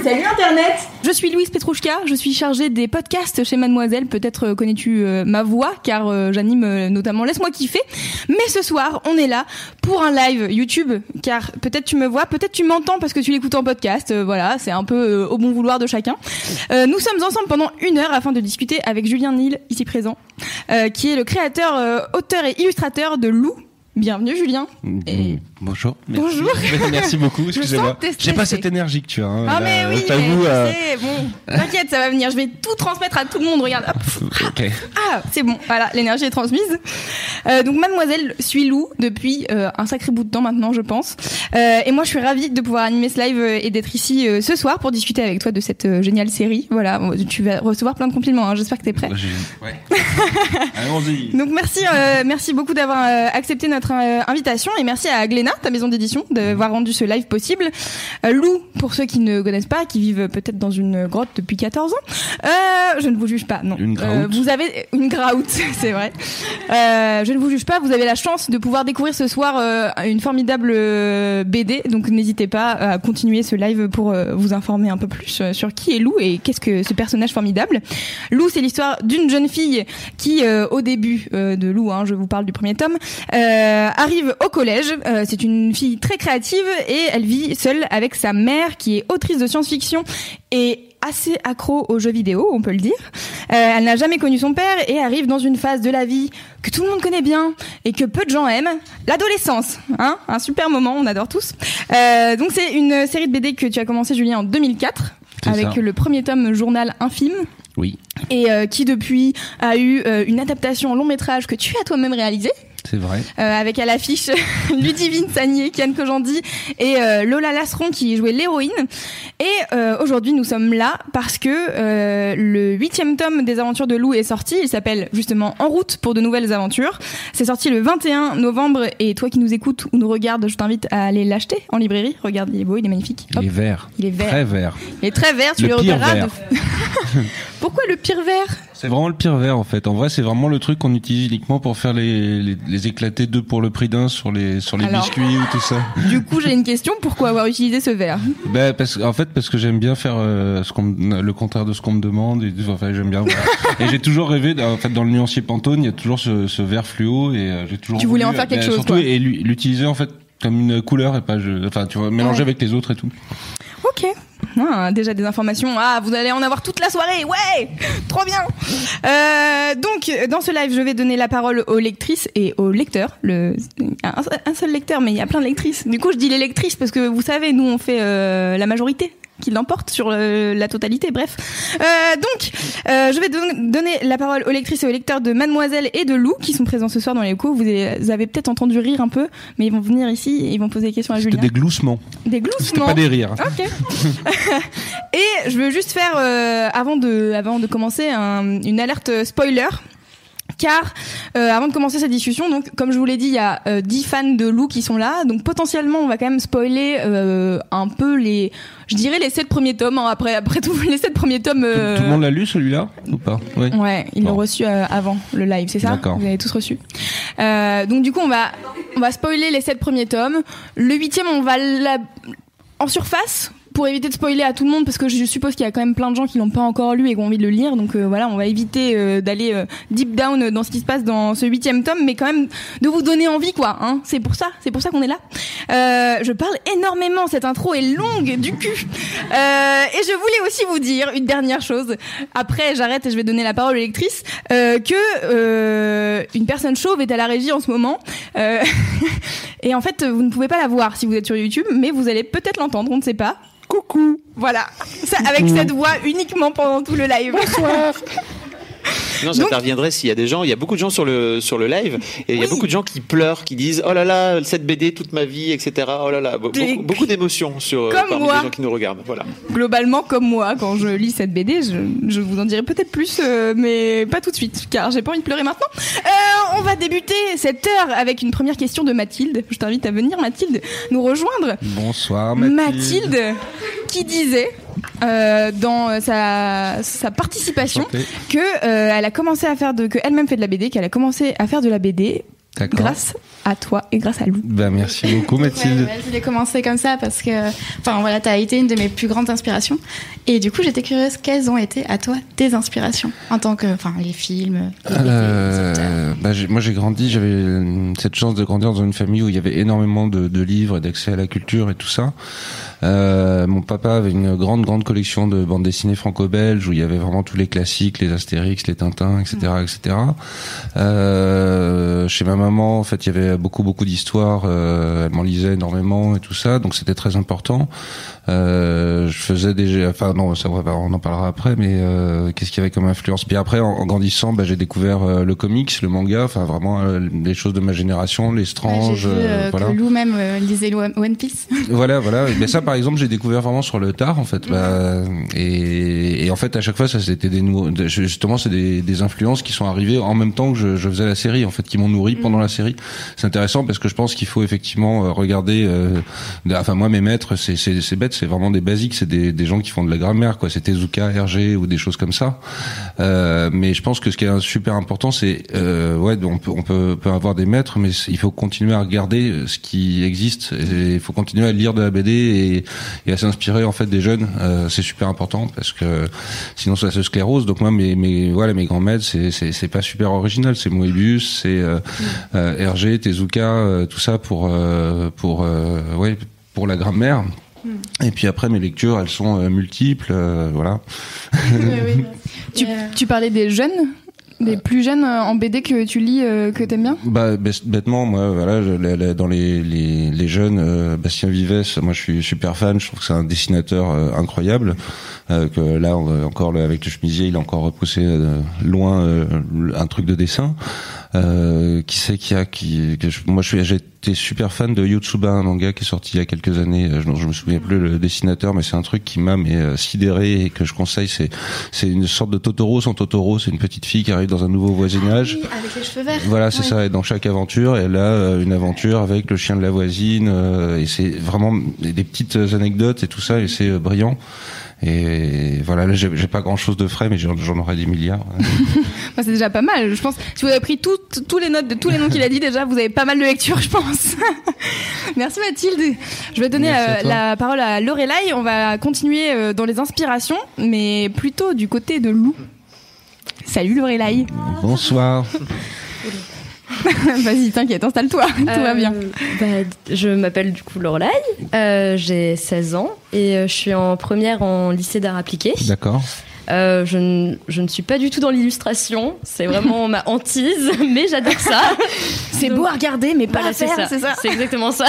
Salut Internet Je suis Louise Petrouchka, je suis chargée des podcasts chez Mademoiselle. Peut-être euh, connais-tu euh, ma voix, car euh, j'anime euh, notamment Laisse-moi kiffer. Mais ce soir, on est là pour un live YouTube, car peut-être tu me vois, peut-être tu m'entends parce que tu l'écoutes en podcast. Euh, voilà, c'est un peu euh, au bon vouloir de chacun. Euh, nous sommes ensemble pendant une heure afin de discuter avec Julien Nil, ici présent, euh, qui est le créateur, euh, auteur et illustrateur de Lou. Bienvenue Julien. Et- Bonjour. Merci. Bonjour. Merci beaucoup. Excusez-moi. J'ai pas cette énergie que tu as. hein. Ah Là, mais oui, je t'avoue, euh, bon, t'inquiète, ça va venir. Je vais tout transmettre à tout le monde. Regarde. Ah, c'est bon, voilà, l'énergie est transmise. Euh, donc Mademoiselle suit Lou depuis euh, un sacré bout de temps maintenant, je pense. Euh, et moi, je suis ravie de pouvoir animer ce live euh, et d'être ici euh, ce soir pour discuter avec toi de cette euh, géniale série. Voilà, tu vas recevoir plein de compliments. hein, J'espère que t'es prêt. J'ai- Ouais. Allons-y. Donc merci, euh, merci beaucoup d'avoir euh, accepté notre euh, invitation et merci à Ta maison d'édition, d'avoir rendu ce live possible. Euh, Lou, pour ceux qui ne connaissent pas, qui vivent peut-être dans une grotte depuis 14 ans, euh, je ne vous juge pas, non. Une. Euh, vous avez une graoute, c'est vrai. Je ne vous juge pas, vous avez la chance de pouvoir découvrir ce soir une formidable BD, donc n'hésitez pas à continuer ce live pour vous informer un peu plus sur qui est Lou et qu'est-ce que ce personnage formidable. Lou, c'est l'histoire d'une jeune fille qui, euh, au début euh, de Lou, hein, je vous parle du premier tome, euh, arrive au collège. Euh, une fille très créative et elle vit seule avec sa mère qui est autrice de science-fiction et assez accro aux jeux vidéo, on peut le dire. Euh, elle n'a jamais connu son père et arrive dans une phase de la vie que tout le monde connaît bien et que peu de gens aiment, l'adolescence. Hein Un super moment, on adore tous. Euh, donc c'est une série de BD que tu as commencé, Julien, en 2004 C'est avec ça. le premier tome journal infime Oui, et euh, qui depuis a eu une adaptation en long métrage que tu as toi-même réalisé c'est vrai. euh, avec à l'affiche Ludivine Sagnier, Kian Kojandi et euh, Lola Lasseron qui jouait l'héroïne. Et euh, aujourd'hui nous sommes là parce que le huitième tome des aventures de Lou est sorti. Il s'appelle justement En route pour de nouvelles aventures. C'est sorti le 21 novembre et toi qui nous écoutes ou nous regardes, je t'invite à aller l'acheter en librairie. Regarde, il est beau, il est magnifique. Hop. Il est vert. Il est vert. Très vert. Il est très vert, tu Le le vert. de- Pourquoi le pire vert? C'est vraiment le pire vert en fait. En vrai, c'est vraiment le truc qu'on utilise uniquement pour faire les, les, les éclatés deux pour le prix d'un sur les sur les Alors. biscuits ou tout ça. Du coup, j'ai une question. Pourquoi avoir utilisé ce vert Ben parce en fait parce que j'aime bien faire euh, ce qu'on me- le contraire de ce qu'on me demande et enfin j'aime bien voilà. et j'ai toujours rêvé en fait dans le nuancier Pantone il y a toujours ce, ce vert fluo et euh, j'ai toujours Tu voulais voulu, en faire quelque ben, chose, surtout quoi. et l'utiliser en fait comme une couleur et pas je, enfin tu vois mélanger Ouais. avec les autres et tout. Ok. Ah, déjà des informations. Ah, vous allez en avoir toute la soirée. Ouais, trop bien. Euh, donc, dans ce live, je vais donner la parole aux lectrices et aux lecteurs. Le, un, un seul lecteur, mais il y a plein de lectrices. Du coup, je dis les lectrices parce que vous savez, nous, on fait euh, la majorité qui l'emporte sur euh, la totalité. Bref. Euh, donc, euh, je vais don- donner la parole aux lectrices et aux lecteurs de Mademoiselle et de Lou qui sont présents ce soir dans les locaux. Vous avez, peut-être entendu rire un peu, mais ils vont venir ici et ils vont poser des questions à C'était Julien. des gloussements. Des gloussements. pas des rires. Ok. Et je veux juste faire, euh, avant, de, avant de commencer, un- une alerte spoiler. Car euh, avant de commencer cette discussion, donc comme je vous l'ai dit, il y a euh, 10 fans de Lou qui sont là, donc potentiellement on va quand même spoiler euh, un peu les, je dirais les 7 premiers tomes. hein. après, après tout, les 7 premiers tomes. euh, Tout le monde l'a lu celui-là ou pas? Oui. Ouais, ils l'ont Bon. reçu euh, avant le live, c'est ça? D'accord. Vous avez tous reçu. Euh, donc du coup, on va on va spoiler les sept premiers tomes. Le huitième, on va la... en surface pour éviter de spoiler à tout le monde parce que je suppose qu'il y a quand même plein de gens qui l'ont pas encore lu et qui ont envie de le lire. Donc euh, voilà, on va éviter euh, d'aller euh, deep down dans ce qui se passe dans ce huitième tome, mais quand même de vous donner envie, quoi. Hein c'est pour ça, c'est pour ça qu'on est là. Je parle énormément, cette intro est longue du cul. Et je voulais aussi vous dire une dernière chose. Après, j'arrête et je vais donner la parole aux lectrices. Euh, que une personne chauve est à la régie en ce moment. Et en fait, vous ne pouvez pas la voir si vous êtes sur YouTube, mais vous allez peut-être l'entendre, on ne sait pas. Coucou. Voilà. Ça, avec cette voix uniquement pendant tout le live. Bonsoir. Sinon, j'interviendrai s'il y a des gens. Il y a beaucoup de gens sur le sur le live et il y a beaucoup de gens qui pleurent, qui disent oh là là cette BD toute ma vie, etc. Oh là là, beaucoup, beaucoup d'émotions sur Comme parmi moi. les gens qui nous regardent. Voilà. Globalement, comme moi, quand je lis cette BD, je, je vous en dirai peut-être plus, euh, mais pas tout de suite, car j'ai pas envie de pleurer maintenant. Euh, on va débuter cette heure avec une première question de Mathilde. Je t'invite à venir, Mathilde, nous rejoindre. Bonsoir Mathilde. Mathilde, qui disait euh, dans sa, sa participation Santé. que euh, elle a commencé à faire de que elle-même fait de la BD, qu'elle a commencé à faire de la BD. Grâce à toi et grâce à Lou. Bah, merci beaucoup Mathilde. Ouais, ouais, j'ai commencé comme ça parce que, enfin voilà, t'as été une de mes plus grandes inspirations. Et du coup, j'étais curieuse, quelles ont été à toi tes inspirations en tant que, enfin, les films, les. Euh, bah, moi j'ai grandi, j'avais euh, cette chance de grandir dans une famille où il y avait énormément de, de livres et d'accès à la culture et tout ça. Euh, mon papa avait une grande grande collection de bandes dessinées franco-belges où il y avait vraiment tous les classiques, les Astérix, les Tintins, etc., etc. Euh, chez ma maman, en fait, il y avait beaucoup beaucoup d'histoires. euh, elle m'en lisait énormément et tout ça, donc c'était très important. Euh, je faisais des, enfin non, ça on en parlera après, mais euh, qu'est-ce qu'il y avait comme influence? Puis après, en, en grandissant, bah, j'ai découvert euh, le comics, le manga, enfin vraiment euh, les choses de ma génération, les Ouais, Strange, J'ai vu euh, euh, voilà. que Lou même lisait One Piece. Voilà, voilà. Mais ça, par exemple, j'ai découvert vraiment sur le tard, en fait. Bah, et, et en fait, à chaque fois, ça c'était des nouveaux. Justement, c'est des, des influences qui sont arrivées en même temps que je, je faisais la série, en fait, qui m'ont nourri pendant la série. C'est intéressant parce que je pense qu'il faut effectivement regarder. euh, enfin, moi, mes maîtres, c'est c'est c'est c'est vraiment des basiques, c'est des, des gens qui font de la grammaire, quoi. C'était Tezuka, Hergé ou des choses comme ça. Euh, mais je pense que ce qui est super important, c'est euh, ouais, on peut on peut, peut avoir des maîtres, mais il faut continuer à regarder ce qui existe. Il faut continuer à lire de la BD et, à s'inspirer en fait des jeunes. Euh, c'est super important parce que sinon ça se sclérose. Donc moi, mes, voilà, mes grands maîtres, c'est c'est c'est pas super original. C'est Moebius, c'est euh, euh, Hergé, Tezuka, tout ça pour pour ouais pour la grammaire. Et puis après, mes lectures, elles sont euh, multiples, euh, voilà. Tu, euh, tu parlais des jeunes, des plus jeunes en BD que tu lis, euh, que t'aimes bien? Bah bête- bêtement, moi, voilà, je- dans les, les, les jeunes, euh, Bastien Vives, moi je suis super fan. Je trouve que c'est un dessinateur euh, incroyable. Euh, que là, on encore là, avec le chemisier, il a encore repoussé euh, loin euh, un truc de dessin. Euh, qui c'est qui a qui que je- moi je suis j'étais super fan de Yotsuba un manga qui est sorti il y a quelques années euh, je, je me souviens plus le dessinateur mais c'est un truc qui m'a mais sidéré et que je conseille c'est c'est une sorte de Totoro sans Totoro c'est une petite fille qui arrive dans un nouveau voisinage oui, avec les cheveux verts. voilà, c'est Oui. ça. Et dans chaque aventure, elle a une aventure avec le chien de la voisine. euh, et c'est vraiment des des petites anecdotes et tout ça. Et c'est euh, brillant. Et voilà, là, j'ai pas grand chose de frais, mais j'en aurais des milliards. Bah, C'est déjà pas mal. Je pense si vous avez pris toutes tous les notes de tous les noms qu'il a dit déjà, vous avez pas mal de lecture, je pense. Merci Mathilde. Je vais donner à euh, la parole à Lorelai. On va continuer euh, dans les inspirations, mais plutôt du côté de Lou. Salut Lorelai. Bonsoir. Vas-y, t'inquiète, installe-toi. Tout va Euh, bien. bah, je m'appelle du coup Lorelai, euh, j'ai 16 ans et euh, je suis en première en lycée d'art appliqué. D'accord. Euh, je, ne, je ne suis pas du tout dans l'illustration, c'est vraiment ma hantise, mais j'adore ça. C'est donc- beau à regarder, mais pas Voilà, à faire, c'est ça. C'est exactement ça.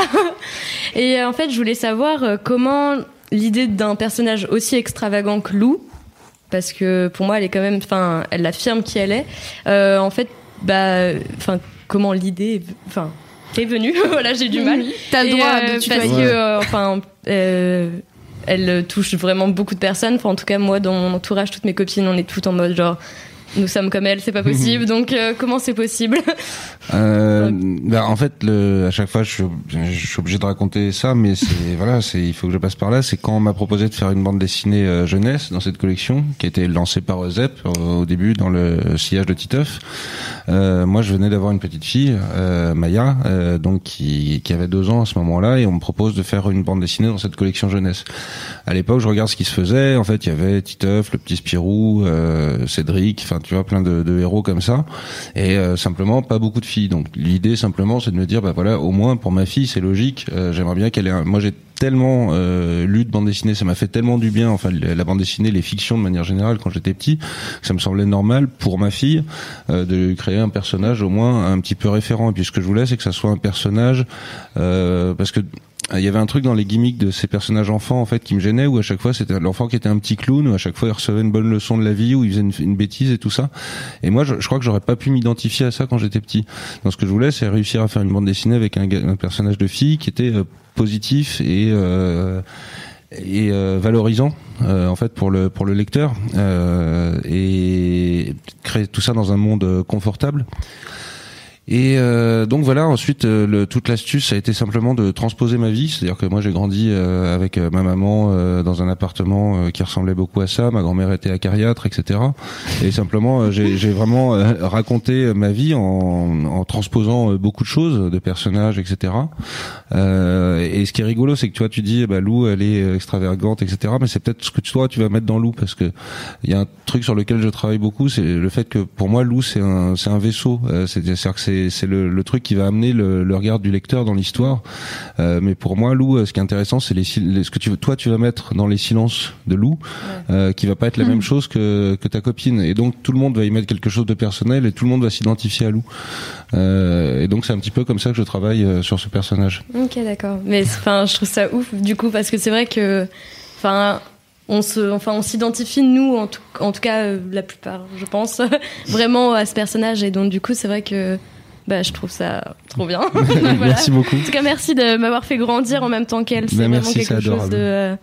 Et euh, en fait, je voulais savoir euh, comment l'idée d'un personnage aussi extravagant que Lou, parce que pour moi, elle est quand même, enfin, elle affirme qui elle est. euh, en fait, bah, enfin, comment l'idée, est- enfin, est venue. voilà, j'ai du mal. T'as le droit euh, de parce que, euh, enfin, euh, elle touche vraiment beaucoup de personnes. Enfin, en tout cas, moi, dans mon entourage, toutes mes copines, on est toutes en mode genre. Nous sommes comme elle, c'est pas possible. Donc, euh, comment c'est possible? Euh, bah, en fait, à chaque fois, je, suis- obligé de raconter ça, mais voilà, c'est il faut que je passe par là. C'est quand on m'a proposé de faire une bande dessinée euh, jeunesse dans cette collection, qui a été lancée par Zep au début dans le sillage de Titeuf. Euh, moi, je venais d'avoir une petite fille, Maya, donc qui, avait deux ans à ce moment-là, et on me propose de faire une bande dessinée dans cette collection jeunesse. À l'époque, je regarde ce qui se faisait. En fait, il y avait Titeuf, le petit Spirou, Cédric, enfin, tu vois, plein de, héros comme ça, et euh, simplement pas beaucoup de filles. Donc, l'idée simplement, c'est de me dire, bah voilà, au moins pour ma fille, c'est logique. euh, J'aimerais bien qu'elle ait. Un... Moi, j'ai tellement euh, lu de bande dessinée, ça m'a fait tellement du bien. Enfin, la bande dessinée, les fictions de manière générale, quand j'étais petit, que ça me semblait normal pour ma fille euh, de créer un personnage au moins un petit peu référent. Et puis, ce que je voulais, c'est que ça soit un personnage, euh, parce que il y avait un truc dans les gimmicks de ces personnages enfants en fait qui me gênait où à chaque fois c'était l'enfant qui était un petit clown où à chaque fois il recevait une bonne leçon de la vie où il faisait une, bêtise et tout ça et moi je, crois que j'aurais pas pu m'identifier à ça quand j'étais petit donc ce que je voulais c'est réussir à faire une bande dessinée avec un, un personnage de fille qui était euh, positif et euh, et euh, valorisant euh, en fait pour le pour le lecteur et créer tout ça dans un monde confortable et euh, donc voilà, ensuite euh, le, toute l'astuce a été simplement de transposer ma vie, c'est-à-dire que moi j'ai grandi euh, avec ma maman dans un appartement qui ressemblait beaucoup à ça, ma grand-mère était acariâtre, etc. Et simplement j'ai vraiment raconté ma vie en, en, transposant beaucoup de choses, de personnages, etc. et ce qui est rigolo, c'est que toi tu dis bah Lou elle est extravagante, etc. Mais c'est peut-être ce que toi tu vas mettre dans Lou parce que il y a un truc sur lequel je travaille beaucoup, c'est le fait que pour moi Lou c'est un c'est un vaisseau, c'est-à-dire que c'est c'est le, le, truc qui va amener le, le regard du lecteur dans l'histoire. Euh, mais pour moi, Lou, euh, ce qui est intéressant, c'est les, ce que tu, toi tu vas mettre dans les silences de Lou, euh, qui va pas être la mm. même chose que, que ta copine. Et donc tout le monde va y mettre quelque chose de personnel et tout le monde va s'identifier à Lou. Euh, et donc c'est un petit peu comme ça que je travaille sur ce personnage. Ok, d'accord. Mais enfin, je trouve ça ouf du coup parce que c'est vrai que, enfin on se, enfin, on s'identifie nous, en tout, en tout cas euh, la plupart, je pense, vraiment à ce personnage. Et donc du coup, c'est vrai que bah, je trouve ça trop bien. Merci beaucoup. En tout cas, merci de m'avoir fait grandir en même temps qu'elle. C'est bah, vraiment quelque chose de. Euh,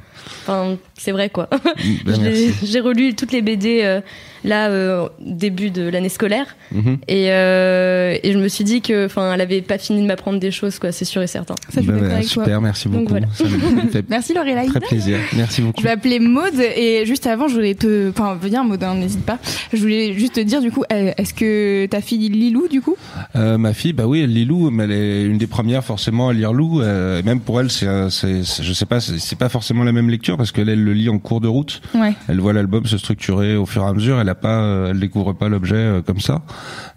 enfin, c'est vrai quoi. Bah, j'ai relu toutes les BD euh, là euh, début de l'année scolaire. Mhm. et, euh, et je me suis dit que enfin elle avait pas fini de m'apprendre des choses quoi c'est sûr et certain. Ça, je bah, super merci beaucoup. merci Laurie très plaisir. Merci beaucoup. Je vais appeler Maude et juste avant je voulais te enfin venir Maude hein, n'hésite pas. Je voulais juste te dire du coup est-ce que ta fille lit Lilou du coup? Euh, ma fille bah oui elle lit Lou mais elle est une des premières forcément à lire Lou euh, même pour elle c'est je sais pas c'est pas forcément la même lecture parce qu'elle elle le lit en cours de route. Ouais. elle voit l'album se structurer au fur et à mesure. Elle pas, euh, elle découvre pas l'objet euh, comme ça.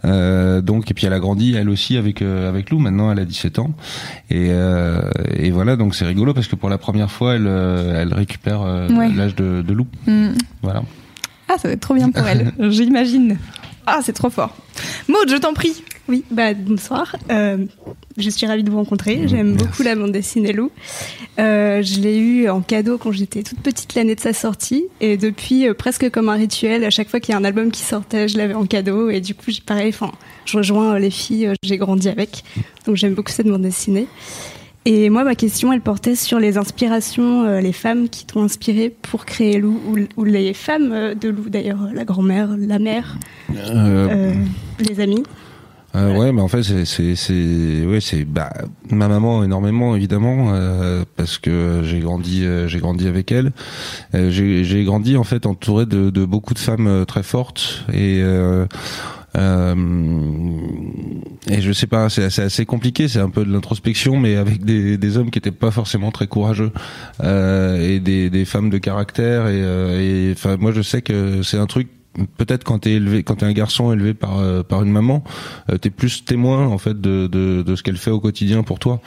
Euh, donc et puis elle a grandi elle aussi avec avec Lou. Maintenant elle a 17 ans et et voilà donc c'est rigolo parce que pour la première fois elle elle récupère l'âge de, de Lou. Mm. Voilà. Ah ça va être trop bien pour elle. J'imagine. Ah c'est trop fort. Maud je t'en prie. Oui, bah, bonsoir. Euh, je suis ravie de vous rencontrer. J'aime beaucoup la bande dessinée Lou. Euh, je l'ai eu en cadeau quand j'étais toute petite l'année de sa sortie. Et depuis, euh, presque comme un rituel, à chaque fois qu'il y a un album qui sortait, je l'avais en cadeau. Et du coup, pareil, enfin, je rejoins les filles, j'ai grandi avec. Donc j'aime beaucoup cette bande dessinée. Et moi, ma question, elle portait sur les inspirations, les femmes qui t'ont inspiré pour créer Lou, ou, les femmes de Lou d'ailleurs, la grand-mère, la mère, les amis. Euh, ouais, mais en fait, c'est, c'est, c'est, ouais, c'est bah, ma maman énormément évidemment euh, parce que j'ai grandi, euh, j'ai grandi avec elle. Euh, j'ai, j'ai grandi en fait entouré de, de beaucoup de femmes très fortes et euh, et je sais pas, c'est, assez compliqué, c'est un peu de l'introspection, mais avec des, des hommes qui étaient pas forcément très courageux et des, des femmes de caractère et, enfin moi je sais que c'est un truc peut-être quand t'es élevé, quand t'es un garçon élevé par euh, par une maman, euh, t'es plus témoin en fait de de, de ce qu'elle fait au quotidien pour toi.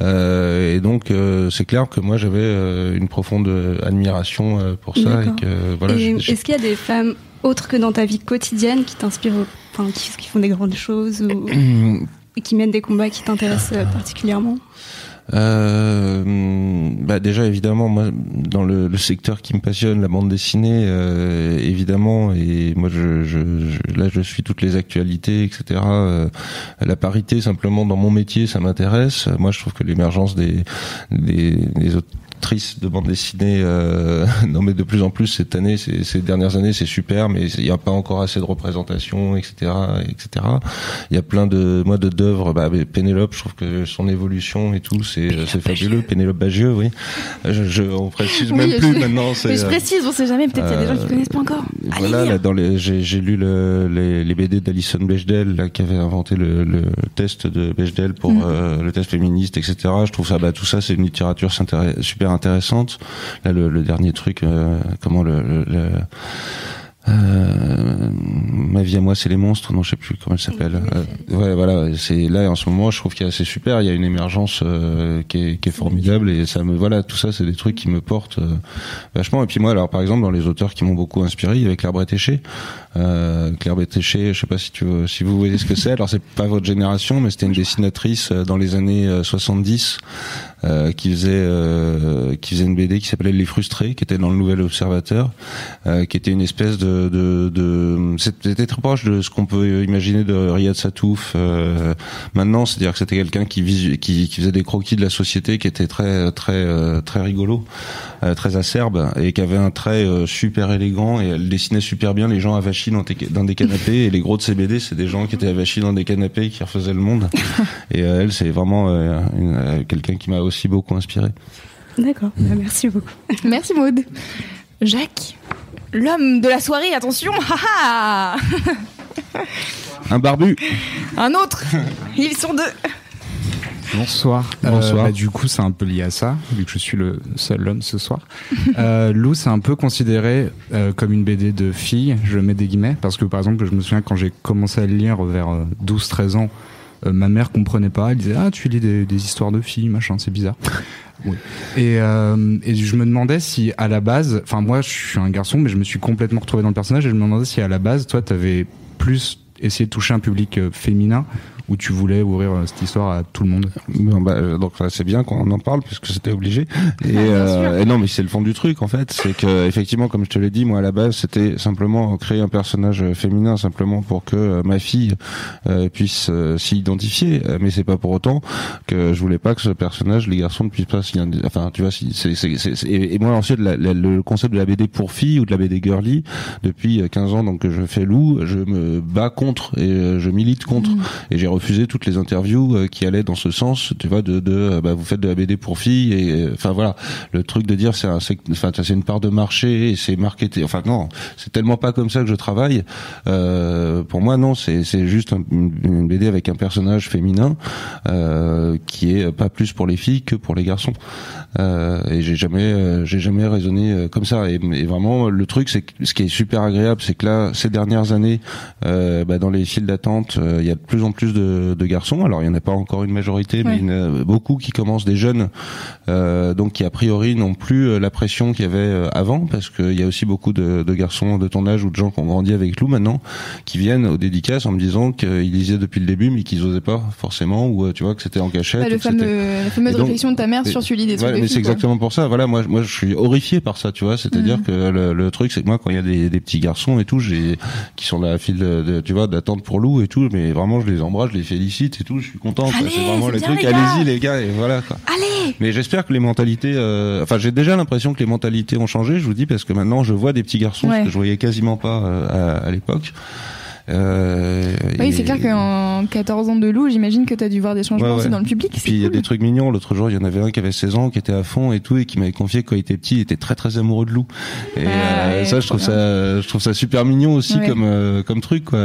Euh, et donc euh, c'est clair que moi j'avais une profonde admiration pour ça. Et que, voilà. Est-ce qu'il y a des femmes autres que dans ta vie quotidienne qui t'inspirent, enfin qui, qui, font des grandes choses ou qui mènent des combats qui t'intéressent particulièrement? Euh, bah déjà évidemment moi dans le, le, secteur qui me passionne la bande dessinée euh, évidemment et moi je, je, là je suis toutes les actualités etc euh, la parité simplement dans mon métier ça m'intéresse. Moi je trouve que l'émergence des, des, des de bande dessinée. Euh, non, mais de plus en plus cette année, ces, ces dernières années, c'est super, mais il n'y a pas encore assez de représentation, etc., etc. Il y a plein de moi de d'œuvres. Bah, Pénélope, je trouve que son évolution et tout, c'est c'est fabuleux. Pénélope Bagieux, oui. Je, je on précise même plus maintenant. Mais je précise, on sait jamais. Peut-être qu'il y a des gens qui connaissent pas encore. voilà, là, dans les, j'ai lu le, les, les, BD d'Alison Bechdel, là, qui avait inventé le, le test de Bechdel pour mm. euh, le test féministe, etc. Je trouve ça, bah, tout ça, c'est une littérature super intéressante. Là, le, le dernier truc, euh, comment le, le euh, ma vie à moi c'est les monstres. Non je sais plus comment elle s'appelle. Euh, ouais voilà c'est là en ce moment je trouve qu'il y a c'est super. Il y a une émergence euh, qui, est, qui, est, formidable et ça me voilà tout ça c'est des trucs qui me portent vachement. Et puis moi alors par exemple dans les auteurs qui m'ont beaucoup inspiré il y avait Claire Bretéché. Claire Bétéché, je sais pas si tu si vous voyez ce que c'est. Alors c'est pas votre génération, mais c'était une dessinatrice dans les années 70 euh, qui faisait euh, qui faisait une BD qui s'appelait Les Frustrés, qui était dans le Nouvel Observateur, euh, qui était une espèce de, de, de c'était très proche de ce qu'on peut imaginer de Riyad Satouf euh, maintenant, c'est-à-dire que c'était quelqu'un qui, qui, qui faisait des croquis de la société, qui était très très très rigolo, très acerbe et qui avait un trait super élégant et elle dessinait super bien les gens avachis dans, dans des canapés et les gros de ces BD c'est des gens qui étaient avachis dans des canapés qui refaisaient le monde. Et elle c'est vraiment quelqu'un qui m'a aussi beaucoup inspiré. D'accord, bah, merci beaucoup. Merci Maud. Jacques, l'homme de la soirée, attention, Un barbu. Un autre. Ils sont deux. Bonsoir. Bonsoir. Euh, bah, du coup, c'est un peu lié à ça, vu que je suis le seul homme ce soir. euh, Lou, c'est un peu considéré euh, comme une BD de fille, je mets des guillemets, parce que par exemple, je me souviens quand j'ai commencé à le lire vers 12-13 ans, euh, ma mère comprenait pas. Elle disait ah tu lis des, histoires de filles machin c'est bizarre. Oui. Et, euh, et je me demandais si à la base, enfin moi je suis un garçon mais je me suis complètement retrouvé dans le personnage et je me demandais si à la base toi t'avais plus essayé de toucher un public euh, féminin où tu voulais ouvrir euh, cette histoire à tout le monde bah, euh, Donc c'est bien qu'on en parle puisque c'était obligé. Et, ah, euh, et, non, mais c'est le fond du truc en fait, c'est que effectivement, comme je te l'ai dit, moi à la base, c'était simplement créer un personnage féminin simplement pour que ma fille puisse s'y identifier. Mais c'est pas pour autant que je voulais pas que ce personnage, les garçons ne puissent pas s'y. Enfin, tu vois, c'est, et, moi ensuite le concept de la BD pour filles ou de la BD girly depuis 15 ans donc que je fais loup, je me bats contre et je milite contre mmh. et j'ai refusé toutes les interviews euh, qui allaient dans ce sens, tu vois, de, de euh, bah, vous faites de la BD pour filles et euh, enfin voilà, le truc de dire c'est un, enfin c'est une part de marché et c'est marketé. Enfin non, c'est tellement pas comme ça que je travaille. Euh, pour moi non, c'est c'est juste une, BD avec un personnage féminin euh, qui est pas plus pour les filles que pour les garçons. Euh, et j'ai jamais j'ai jamais raisonné comme ça. Et, et, vraiment le truc c'est ce qui est super agréable, c'est que là ces dernières années, bah, dans les files d'attente, il y a de plus en plus de de, garçons. Alors il n'y en a pas encore une majorité, mais il y en a beaucoup qui commencent des jeunes, euh, donc qui a priori n'ont plus euh, la pression qu'il y avait euh, avant, parce qu'il y a aussi beaucoup de, garçons de ton âge ou de gens qui ont grandi avec Lou maintenant, qui viennent aux dédicaces en me disant qu'ils lisaient depuis le début, mais qu'ils osaient pas forcément, ou tu vois que c'était en cachette. la fameuse réflexion de ta mère sur lis des trucs. mais c'est exactement pour ça. Voilà, moi, moi, je suis horrifié par ça, tu vois. C'est-à-dire mhm. que le, truc, c'est que moi, quand il y a des, petits garçons et tout, j'ai qui sont dans la file, de, tu vois, d'attente pour Lou et tout, mais vraiment, je les embrasse, je les félicite et tout, je suis content. C'est vraiment le truc. Allez-y les gars et voilà. Quoi. Allez. Mais j'espère que les mentalités, euh, enfin j'ai déjà l'impression que les mentalités ont changé. Je vous dis parce que maintenant je vois des petits garçons ce que je voyais quasiment pas euh, à l'époque. Euh, oui, c'est clair qu'en 14 ans de loup, j'imagine que tu as dû voir des changements aussi dans le public. Puis il y a des trucs mignons. L'autre jour, il y en avait un qui avait 16 ans, qui était à fond et tout, et qui m'avait confié que quand il était petit, il était très très amoureux de loup. Et ah euh, ça, je trouve ça, je trouve ça super mignon aussi comme euh, comme truc, quoi.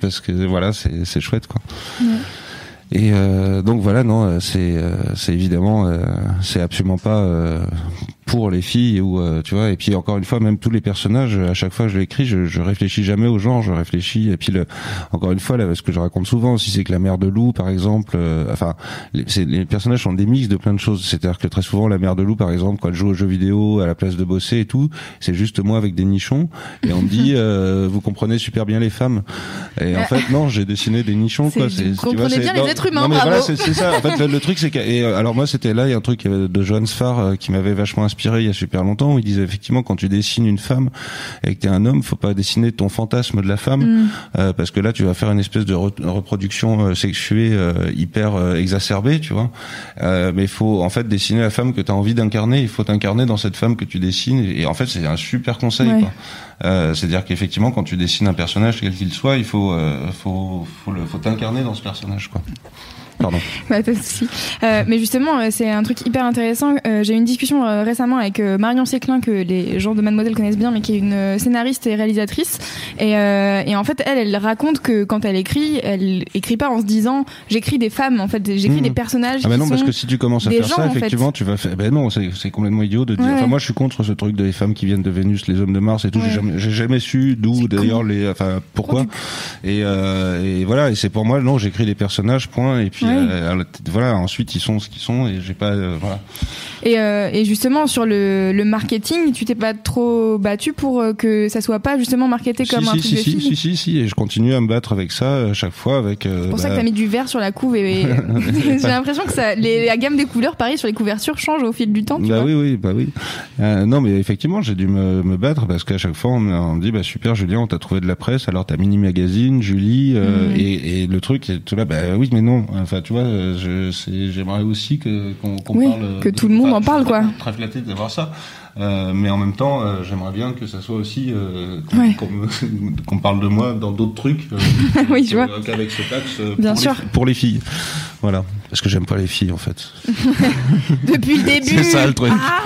Parce que voilà, c'est c'est chouette, quoi. Et euh, donc voilà, non, c'est c'est évidemment, c'est absolument pas pour les filles ou euh, tu vois et puis encore une fois même tous les personnages à chaque fois que je l'écris je, je réfléchis jamais au genre je réfléchis et puis le encore une fois là ce que je raconte souvent aussi c'est que la mère de loup par exemple euh, enfin les, les, personnages sont des mix de plein de choses. C'est-à-dire que très souvent la mère de loup par exemple quand elle joue aux jeux vidéo à la place de bosser et tout c'est juste moi avec des nichons et on me dit euh, vous comprenez super bien les femmes. Et en fait non j'ai dessiné des nichons quoi. c'est vous comprenez bien les êtres humains non, mais voilà c'est ça. En fait le, truc c'est que et alors moi c'était là il y a un truc de Johan Sfar qui m'avait vachement inspiré il y a super longtemps où il disait effectivement quand tu dessines une femme et que tu es un homme, faut pas dessiner ton fantasme de la femme mm. euh, parce que là tu vas faire une espèce de reproduction euh, sexuée euh, hyper exacerbée, tu vois. mais il faut en fait dessiner la femme que tu as envie d'incarner, il faut t'incarner dans cette femme que tu dessines et, en fait c'est un super conseil C'est-à-dire qu'effectivement, quand tu dessines un personnage, quel qu'il soit, il faut, faut, faut, faut t'incarner dans ce personnage, quoi. Pardon. Bah, pas de souci. Euh, mais justement, euh, c'est un truc hyper intéressant. Euh, j'ai eu une discussion euh, récemment avec euh, Marion Séclin, que les gens de Mademoiselle connaissent bien, mais qui est une scénariste et réalisatrice. Et, et, en fait, elle, elle raconte que quand elle écrit, elle écrit pas en se disant j'écris des femmes. En fait, j'écris mmh. des personnages. Ah bah non, parce que si tu commences à faire ça, effectivement, tu vas faire. Ben non, c'est complètement idiot de dire. Enfin, moi, je suis contre ce truc des femmes qui viennent de Vénus, les hommes de Mars et tout. J'ai jamais, jamais, su d'où d'ailleurs les. Enfin, pourquoi. Et, et voilà. Et c'est pour moi, non, j'écris des personnages. Point. Et puis voilà, ensuite ils sont ce qu'ils sont et j'ai pas voilà. Et, et justement sur le, le marketing, tu t'es pas trop battu pour que ça soit pas justement marketé comme un si, truc si, de si, si, si, si, et je continue à me battre avec ça à chaque fois avec. C'est pour ça que bah, t'as mis du vert sur la couve et, j'ai l'impression que ça, les, la gamme des couleurs, pareil sur les couvertures, change au fil du temps. Tu bah vois oui, oui, bah oui. Euh, non, mais effectivement, j'ai dû me, me battre parce qu'à chaque fois, on me on me dit, bah super, Julien, on t'a trouvé de la presse, alors t'as Mini Magazine, Julie, euh, Mhm. et, et le truc, c'est tout là, bah oui, mais non. Enfin, tu vois, je, c'est- j'aimerais aussi que qu'on qu'on Oui, parle. que de- tout le monde en je parle, suis quoi. Très flatté d'avoir ça. Euh, mais en même temps, euh, j'aimerais bien que ça soit aussi euh, qu'on Ouais. qu'on me- qu'on parle de moi dans d'autres trucs. euh, Oui, je vois. Qu'avec ce taxe euh, Bien pour sûr. Les, pour les filles. Voilà. Parce que j'aime pas les filles, en fait. Depuis le début. C'est ça le truc. Ah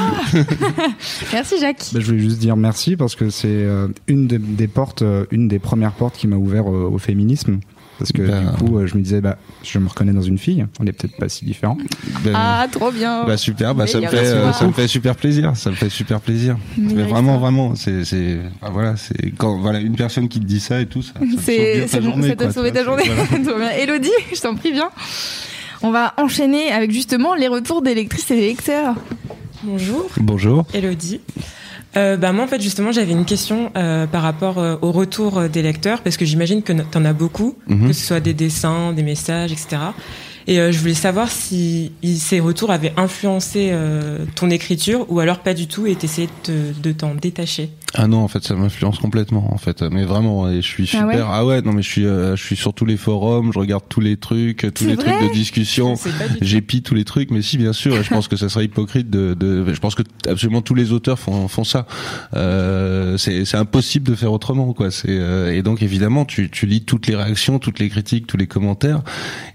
Merci Jacques. Bah, je voulais juste dire merci parce que c'est euh, une des, des portes, euh, une des premières portes qui m'a ouvert euh, au féminisme. Parce que Ben. du coup, euh, je me disais, bah, je me reconnais dans une fille. On est peut-être pas si différents. Ben, Ah, trop bien. Bah super, bah ça me Meilleur fait, euh, ça me fait super plaisir, ça me fait super plaisir. Mais vraiment, vraiment, c'est, c'est, enfin, voilà, c'est quand voilà une personne qui te dit ça et tout, ça, ça ta sauvé ta journée. voilà. Elodie, je t'en prie, viens. On va enchaîner avec justement les retours des lectrices et des lecteurs. Bonjour, Bonjour. Elodie. Euh, bah moi en fait justement j'avais une question euh, par rapport euh, au retour euh, des lecteurs parce que j'imagine que tu en as beaucoup, Mhm. que ce soit des dessins, des messages, etc. Et euh, je voulais savoir si ces retours avaient influencé euh, ton écriture ou alors pas du tout et t'essayais de, te- de t'en détacher. Ah non, en fait, ça m'influence complètement, en fait. Mais vraiment, et je suis Ah super. ouais Ah ouais, non, mais je suis, euh, je suis sur tous les forums, je regarde tous les trucs, tous C'est les trucs de discussion. J'épie tous les trucs, mais si, bien sûr. Et je pense que ça serait hypocrite de, de je pense que absolument tous les auteurs font, font ça. Euh, c'est, c'est impossible de faire autrement, quoi. C'est, euh, et donc, évidemment, tu, tu lis toutes les réactions, toutes les critiques, tous les commentaires,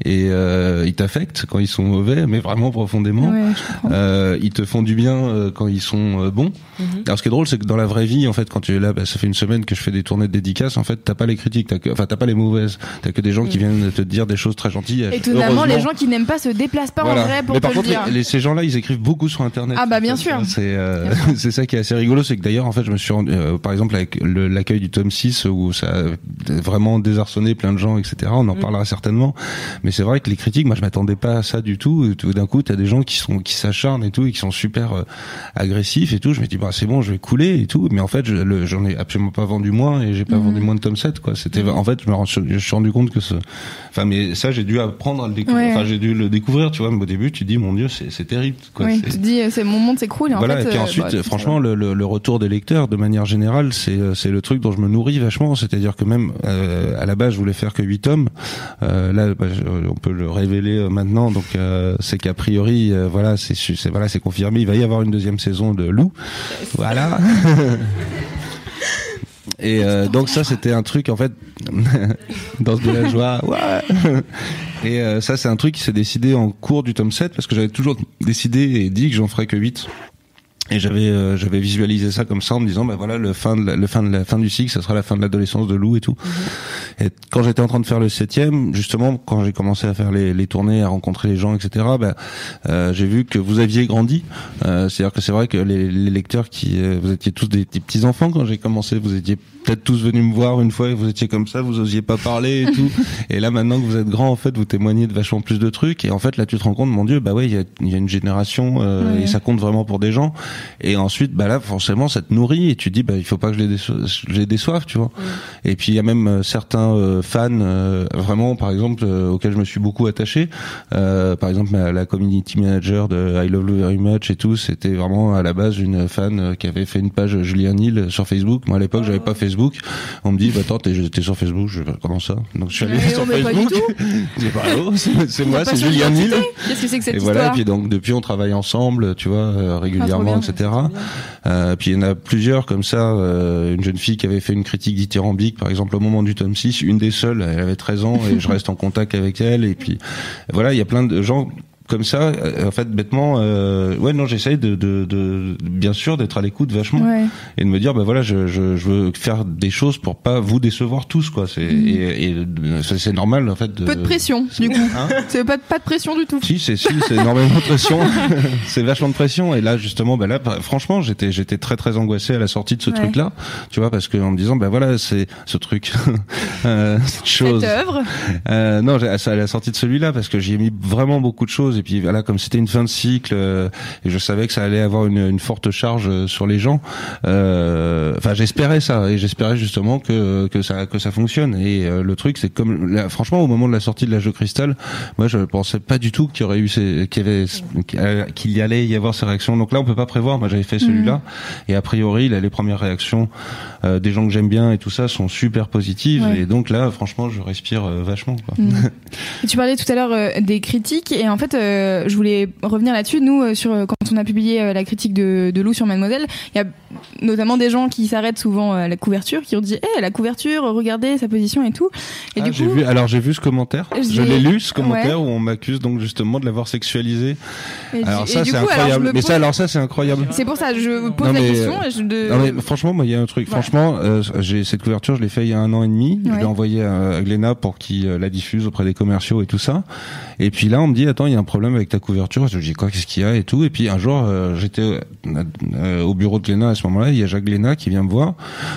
et euh, ils t'affectent quand ils sont mauvais, mais vraiment profondément. Ouais. Euh, ils te font du bien euh, quand ils sont euh, bons. Mhm. Alors ce qui est drôle, c'est que dans la vraie vie, en fait, quand tu es là, bah, ça fait une semaine que je fais des tournées de dédicaces. En fait, t'as pas les critiques, que, enfin, t'as pas les mauvaises. T'as que des gens qui viennent te dire des choses très gentilles. Étonnamment, les gens qui n'aiment pas se déplacent pas Voilà. en vrai pour Mais te par le contre, dire. les- ces gens-là, ils écrivent beaucoup sur Internet. Ah bah, bien Ça, sûr. C'est euh, c'est ça qui est assez rigolo, c'est que d'ailleurs, en fait, je me suis rendu, euh, par exemple, avec l'accueil du tome 6 où ça a vraiment désarçonné plein de gens, etc. On en Mm. parlera certainement. Mais c'est vrai que les critiques, moi, je m'attendais pas à ça du tout. Tout d'un coup, t'as des gens qui sont qui s'acharnent et tout et qui sont super euh, agressifs et tout. Je me dis bah c'est bon, je vais couler et tout. Mais en fait, je- le- j'en ai absolument pas vendu moins et j'ai pas Mhm. vendu moins de tome 7 quoi. C'était en fait, je me je suis rendu compte que ce, enfin mais ça j'ai dû apprendre à le découvrir. Ouais. Enfin j'ai dû le découvrir, tu vois. Mais au début, tu dis mon dieu, c'est terrible quoi. Oui, tu dis, euh, c'est mon monde s'écroule en voilà, fait. et puis euh, ensuite, bah, franchement, le, le, le retour des lecteurs, de manière générale, c'est euh, c'est le truc dont je me nourris vachement. C'est-à-dire que même euh, à la base, je voulais faire que 8 tomes. Euh, là, bah, on peut le révéler maintenant. Donc, euh, c'est qu'a priori, c'est voilà, c'est confirmé. Il va y avoir une deuxième saison de Lou. Voilà. Et euh, donc ça c'était un truc en fait danse de la joie ouais. Et euh, ça c'est un truc qui s'est décidé en cours du tome 7 parce que j'avais toujours décidé et dit que j'en ferais que 8 et j'avais euh, j'avais visualisé ça comme ça en me disant bah voilà le fin de la, le fin de la fin du cycle ça sera la fin de l'adolescence de Lou et tout. Et quand j'étais en train de faire le septième justement quand j'ai commencé à faire les, les tournées à rencontrer les gens etc bah, euh, j'ai vu que vous aviez grandi. Euh, c'est à dire que c'est vrai que les, les lecteurs qui euh, vous étiez tous des, des petits enfants quand j'ai commencé. Vous étiez peut-être tous venus me voir une fois et vous étiez comme ça vous osiez pas parler et tout. Et là maintenant que vous êtes grand en fait vous témoignez de vachement plus de trucs. Et en fait là tu te rends compte mon dieu bah ouais il y a, y a une génération euh, Ouais. et ça compte vraiment pour des gens et ensuite bah là forcément ça te nourrit et tu te dis bah il faut pas que je les, déço- je les déçoive tu vois. Et puis il y a même euh, certains euh, fans euh, vraiment par exemple euh, auxquels je me suis beaucoup attaché. Euh, par exemple ma- la community manager de I Love You Very Much et tout c'était vraiment à la base une fan euh, qui avait fait une page Julien Hill sur Facebook. Moi à l'époque j'avais pas Facebook. On me dit bah attends t'es sur Facebook. Je fais, comment ça? Donc je suis allé sur Facebook. bah c'est moi c'est Julien Hill. Qu'est-ce que c'est que cette et voilà, et puis donc depuis on travaille ensemble, tu vois, euh, régulièrement, Ah. Euh, puis il y en a plusieurs comme ça. euh, une jeune fille qui avait fait une critique dithyrambique, par exemple, au moment du tome 6, une des seules, elle avait 13 ans et je reste en contact avec elle. Et puis voilà, il y a plein de gens comme ça, euh, en fait, bêtement, euh, ouais, non, j'essaye de, de, de, bien sûr, d'être à l'écoute vachement et de me dire, bah voilà, je, je, je, veux faire des choses pour pas vous décevoir tous, quoi. C'est mm. et, et c'est normal, en fait. De... Peu de pression, du coup. Hein c'est pas pas de pression du tout. Si, c'est si, c'est énormément de pression. c'est vachement de pression. Et là, justement, bah là, franchement, j'étais j'étais très très angoissé à la sortie de ce truc-là, tu vois, parce que en me disant, bah voilà, c'est ce truc, euh, cette chose. Cette œuvre. Euh, non, à la sortie de celui-là, parce que j'y ai mis vraiment beaucoup de choses et puis voilà, comme c'était une fin de cycle euh, et je savais que ça allait avoir une, une forte charge euh, sur les gens. Euh, enfin, j'espérais ça et j'espérais justement que que ça que ça fonctionne. Et le truc, c'est comme franchement, au moment de la sortie de la jeu cristal, moi, je pensais pas du tout qu'il y aurait eu ces, qu'il y avait qu'il y allait y avoir ces réactions. Donc là, on peut pas prévoir. Moi, j'avais fait celui-là mhm. et a priori, là, les premières réactions des gens que j'aime bien et tout ça sont super positives. Et donc là, franchement, je respire vachement. Quoi. Et tu parlais tout à l'heure des critiques et en fait euh, je voulais revenir là-dessus. Nous, euh, sur quand on a publié euh, la critique de, de Lou sur Mademoiselle, il y a notamment des gens qui s'arrêtent souvent à la couverture, qui ont dit, eh, la couverture, regardez sa position et tout. Et ah, du coup, vu, alors j'ai vu ce commentaire, je l'ai lu ce commentaire où on m'accuse donc justement de l'avoir sexualisé. alors ça c'est incroyable. mais ça alors ça c'est incroyable. C'est pour ça je pose la question. Non mais franchement moi il y a un truc. Franchement j'ai cette couverture je l'ai fait il y a un an et demi. Je l'ai envoyé à Gléna pour qu'il la diffuse auprès des commerciaux et tout ça. Et puis là on me dit attends il y a un problème avec ta couverture. Je dis quoi qu'est-ce qu'il y a et tout. Et puis un jour j'étais au bureau de Gléna à ce moment-là, il y a Jacques Léna qui vient me voir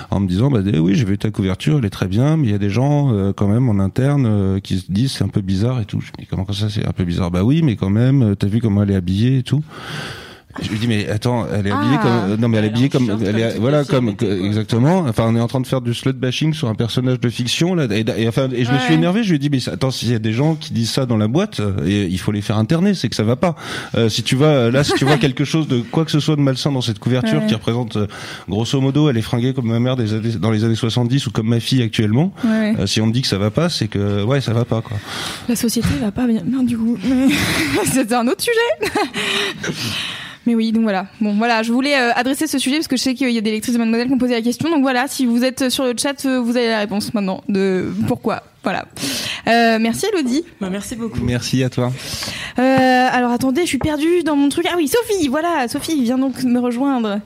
en me disant bah oui, j'ai vu ta couverture, elle est très bien, mais il y a des gens euh, quand même en interne euh, qui se disent c'est un peu bizarre et tout. Je dis comment ça c'est un peu bizarre? Bah oui, mais quand même, euh, t'as vu comment elle est habillée et tout. Je lui dis mais attends, elle est habillée comme ah. non mais elle est habillée comme elle est voilà comme exactement. Enfin on est en train de faire du slut bashing sur un personnage de fiction là et, enfin et je me suis énervé. Je lui ai dit mais attends s'il y a des gens qui disent ça dans la boîte, et il faut les faire interner, c'est que ça va pas. Euh, si tu vois là si tu vois quelque chose de quoi que ce soit de malsain dans cette couverture qui représente euh, grosso modo elle est fringuée comme ma mère des années, dans les années 70 ou comme ma fille actuellement. Euh, si on me dit que ça va pas, c'est que ouais ça va pas quoi. La société va pas bien, bien du coup. c'est un autre sujet. Mais oui, donc voilà. Bon, voilà, je voulais euh, adresser ce sujet parce que je sais qu'il y a des lectrices de Mademoiselle qui ont posé la question. Donc voilà, si vous êtes sur le chat, euh, vous avez la réponse maintenant de pourquoi. Voilà. Euh, merci Elodie. Bah, merci beaucoup. Merci à toi. Euh, alors attendez, je suis perdue dans mon truc. Ah oui, Sophie, voilà, Sophie vient donc me rejoindre.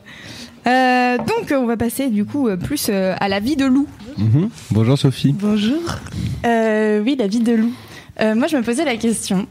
Euh, donc on va passer du coup plus à la vie de loup. Mhm. Bonjour Sophie. Bonjour. oui, la vie de loup. moi je me posais la question.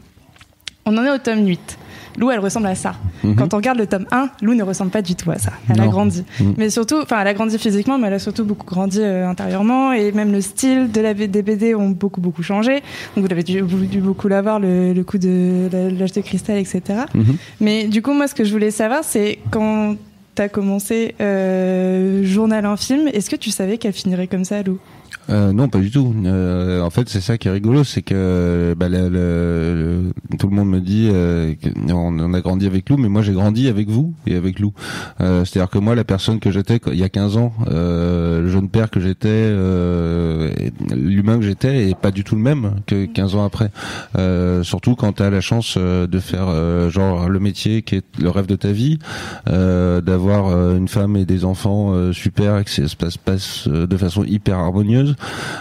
On en est au tome 8. Lou, elle ressemble à ça. Mhm. Quand on regarde le tome 1, Lou ne ressemble pas du tout à ça. Elle a grandi. Mhm. Mais surtout, enfin, elle a grandi physiquement, mais elle a surtout beaucoup grandi euh, intérieurement. Et même le style de la, des BD ont beaucoup, beaucoup changé. Donc, vous avez dû, beaucoup l'avoir, le, le, coup de l'âge de cristal, etc. Mhm. Mais du coup, moi, ce que je voulais savoir, c'est quand tu as commencé euh, Journal infime, est-ce que tu savais qu'elle finirait comme ça, Lou? Euh, non, pas du tout. Euh, en fait, c'est ça qui est rigolo, c'est que bah, le, tout le monde me dit euh, qu'on on a grandi avec Lou, mais moi j'ai grandi avec vous et avec Lou. Euh, c'est-à-dire que moi, la personne que j'étais il y a 15 ans, euh, le jeune père que j'étais, l'humain que j'étais, est pas du tout le même que 15 ans après. surtout quand tu la chance de faire genre le métier qui est le rêve de ta vie, d'avoir une femme et des enfants super, et que ça se passe, passe de façon hyper harmonieuse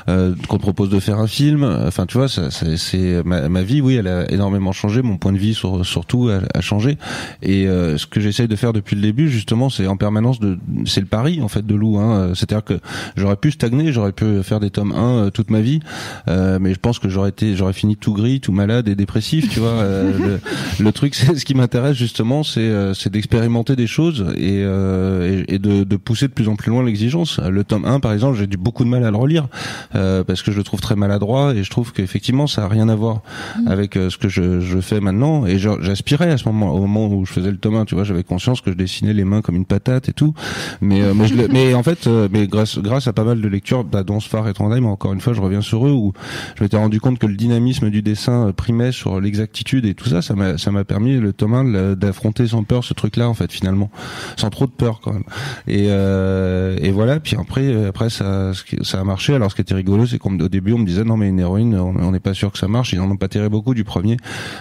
euh, qu'on propose de faire un film. Enfin, tu vois, c'est ma, ma, vie, oui, elle a énormément changé. Mon point de vie, sur, surtout, a, a changé. Et euh, ce que j'essaye de faire depuis le début, justement, c'est en permanence de, c'est le pari en fait de Lou. Hein. C'est-à-dire que j'aurais pu stagner, j'aurais pu faire des tomes 1 euh, toute ma vie, euh, mais je pense que j'aurais été, j'aurais fini tout gris, tout malade et dépressif. Tu vois, le, le, truc, c'est ce qui m'intéresse justement, c'est c'est d'expérimenter des choses et, et, de, de pousser de plus en plus loin l'exigence. Le tome 1, par exemple, j'ai du beaucoup de mal à le relire euh, parce que je le trouve très maladroit et je trouve qu'effectivement ça a rien à voir mm. avec euh, ce que je, je, fais maintenant. Et j'aspirais à ce moment au moment où je faisais le tome tu vois j'avais conscience que je dessinais les mains comme une patate et tout. Mais euh, mais, je mais en fait mais grâce grâce à pas mal de lectures bah, dont Sfar et Trondheim encore une fois je reviens sur eux où je m'étais rendu compte que le dynamisme du dessin primait sur l'exactitude et tout ça ça m'a ça m'a permis le tome d'affronter sans peur ce truc là en fait finalement. Sans trop de peur quand même. Et et voilà puis après après ça ça a marché alors ce qui était rigolo, c'est qu'au début on me disait non mais une héroïne, on n'est pas sûr que ça marche. Ils en ont pas tiré beaucoup du premier.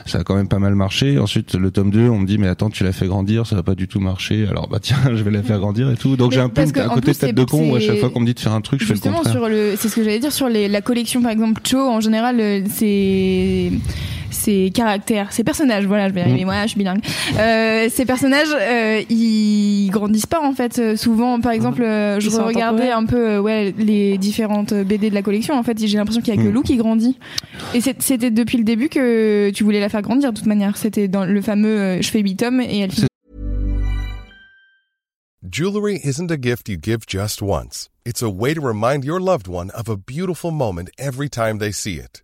Ça a quand même pas mal marché. Ensuite le tome 2, on me dit mais attends tu l'as fait grandir, ça va pas du tout marcher. Alors bah tiens, je vais la faire grandir et tout. Donc j'ai un peu un côté tête de con où à chaque fois qu'on me dit de faire un truc, je fais le contraire. sur le, c'est ce que j'allais dire sur les, la collection par exemple Cho en général, euh, c'est ces caractères, ces personnages, voilà, je vais y arriver, Mm. moi, je suis bilingue. Euh, ces personnages, euh, ils grandissent pas en fait. Euh, Souvent, par exemple, euh, je regardais un peu, euh, ouais, les différentes BD de la collection. En fait, j'ai l'impression qu'il y a que Mm. Lou qui grandit. Et c'était depuis le début que tu voulais la faire grandir de toute manière. C'était dans le fameux, je fais 8 tomes et elle finit Jewelry isn't a gift you give just once. It's a way to remind your loved one of a beautiful moment every time they see it.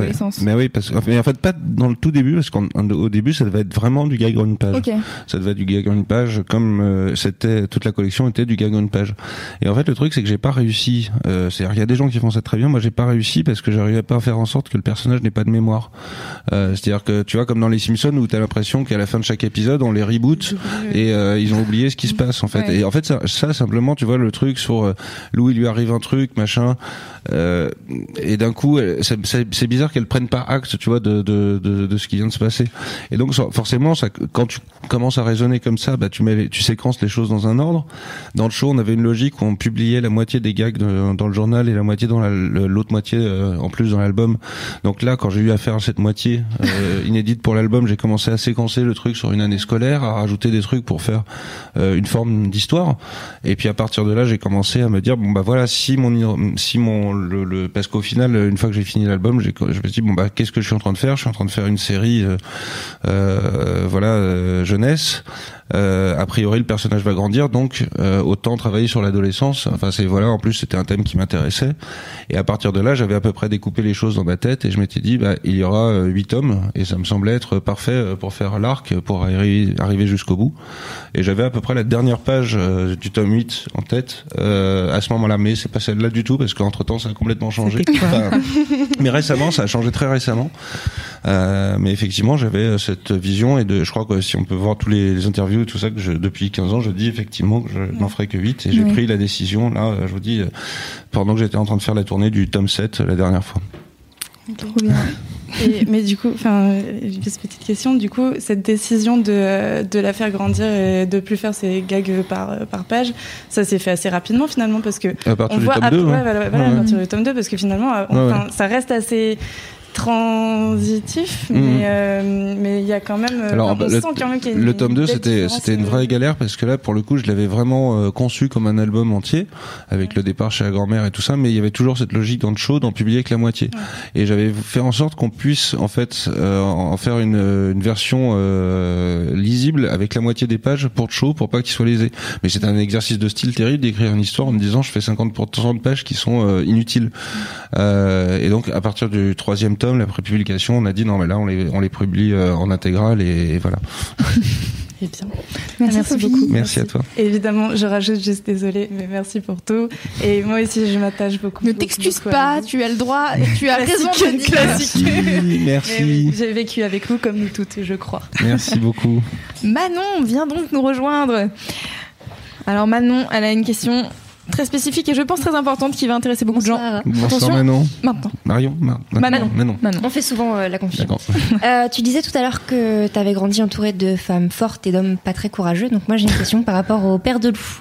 Ouais. Mais oui, parce que, mais en fait, pas dans le tout début, parce qu'au début, ça devait être vraiment du gag en une page. Ça devait être du gag en une page, comme euh, c'était toute la collection était du gag en une page. Et en fait, le truc, c'est que j'ai pas réussi. Euh, C'est-à-dire, il y a des gens qui font ça très bien. Moi, j'ai pas réussi parce que j'arrivais pas à faire en sorte que le personnage n'ait pas de mémoire. Euh, C'est-à-dire que tu vois, comme dans les Simpsons, où t'as l'impression qu'à la fin de chaque épisode, on les reboot et euh, ils ont oublié ce qui se passe en fait. Ouais. Et en fait, ça, ça, simplement, tu vois, le truc sur euh, Lou, il lui arrive un truc, machin. Euh, et d'un coup, c'est- c'est c'est bizarre qu'elle prenne pas acte, tu vois, de, de, de, ce qui vient de se passer. Et donc, forcément, quand tu commences à raisonner comme ça, bah, tu mets, tu séquences les choses dans un ordre. Dans le show, on avait une logique où on publiait la moitié des gags dans le journal et la moitié dans l'autre moitié euh, en plus dans l'album. Donc là, quand j'ai eu affaire à cette moitié euh, inédite pour l'album, j'ai commencé à séquencer le truc sur une année scolaire, à rajouter des trucs pour faire euh, une forme d'histoire. Et puis à partir de là, j'ai commencé à me dire bon bah voilà, si mon si mon le, le- parce qu'au final, une fois que j'ai fini l'album, je me suis dit bon bah qu'est-ce que je suis en train de faire? Je suis en train de faire une série, euh, euh, voilà euh, jeunesse. Euh, a priori, le personnage va grandir, donc euh, autant travailler sur l'adolescence. Enfin, c'est voilà. En plus, c'était un thème qui m'intéressait. Et à partir de là, j'avais à peu près découpé les choses dans ma tête, et je m'étais dit, bah, il y aura euh, huit tomes, et ça me semblait être parfait euh, pour faire l'arc, pour arri- arriver jusqu'au bout. Et j'avais à peu près la dernière page euh, du tome 8 en tête euh, à ce moment-là, mais c'est pas celle-là du tout, parce qu'entre temps, ça a complètement changé. Enfin, mais récemment, ça a changé très récemment. Euh, mais effectivement, j'avais euh, cette vision et de, je crois que si on peut voir tous les, les interviews et tout ça que je, depuis 15 ans, je dis effectivement que je n'en ferai que 8 et j'ai pris la décision là, euh, je vous dis, pendant que j'étais en train de faire la tournée du tome 7 euh, la dernière fois. trop bien. Et- mais du coup, enfin, juste petite question. Du coup, cette décision de, de la faire grandir et de plus faire ces gags par, par page, ça s'est fait assez rapidement finalement parce que À partir on du voit tome après- 2, ouais, ouais. voilà, voilà, Ouais, à ouais. partir du tome 2 parce que finalement, Ouais, enfin, ouais. ça reste assez transitif, Mhm. mais euh, mais il y a quand même, euh, Alors, bah, le, quand même une tome 2 belle c'était une euh, vraie galère parce que là pour le coup je l'avais vraiment euh, conçu comme un album entier avec le départ chez la grand-mère et tout ça mais il y avait toujours cette logique dans le show d'en publier que la moitié. Et j'avais fait en sorte qu'on puisse en fait euh, en faire une, une version euh, lisible avec la moitié des pages pour le show pour pas qu'il soit lésé. Mais c'est un exercice de style terrible d'écrire une histoire en me disant je fais 50% de pages qui sont euh, inutiles. Euh, et donc à partir du troisième tome la prépublication on a dit non mais là on les on les publie euh, en intégrale et, et voilà Eh bien, Merci, beaucoup. merci à toi Évidemment, je rajoute juste désolé, mais merci pour tout. Et moi aussi, je m'attache beaucoup. Ne t'excuse à pas, tu as le droit et tu as raison de dire. classique. merci oui, J'ai vécu avec vous comme nous toutes, je crois. merci beaucoup Manon, viens donc nous rejoindre. Alors Manon, elle a une question très spécifique et je pense très importante qui va intéresser beaucoup de gens. Bonsoir. Attention. Manon Maintenant. Marion Mar- Manon. Manon Manon. On fait souvent euh, la confusion. d'accord Euh, tu disais tout à l'heure que tu avais grandi entourée de femmes fortes et d'hommes pas très courageux. Donc moi j'ai une question par rapport au père de loup.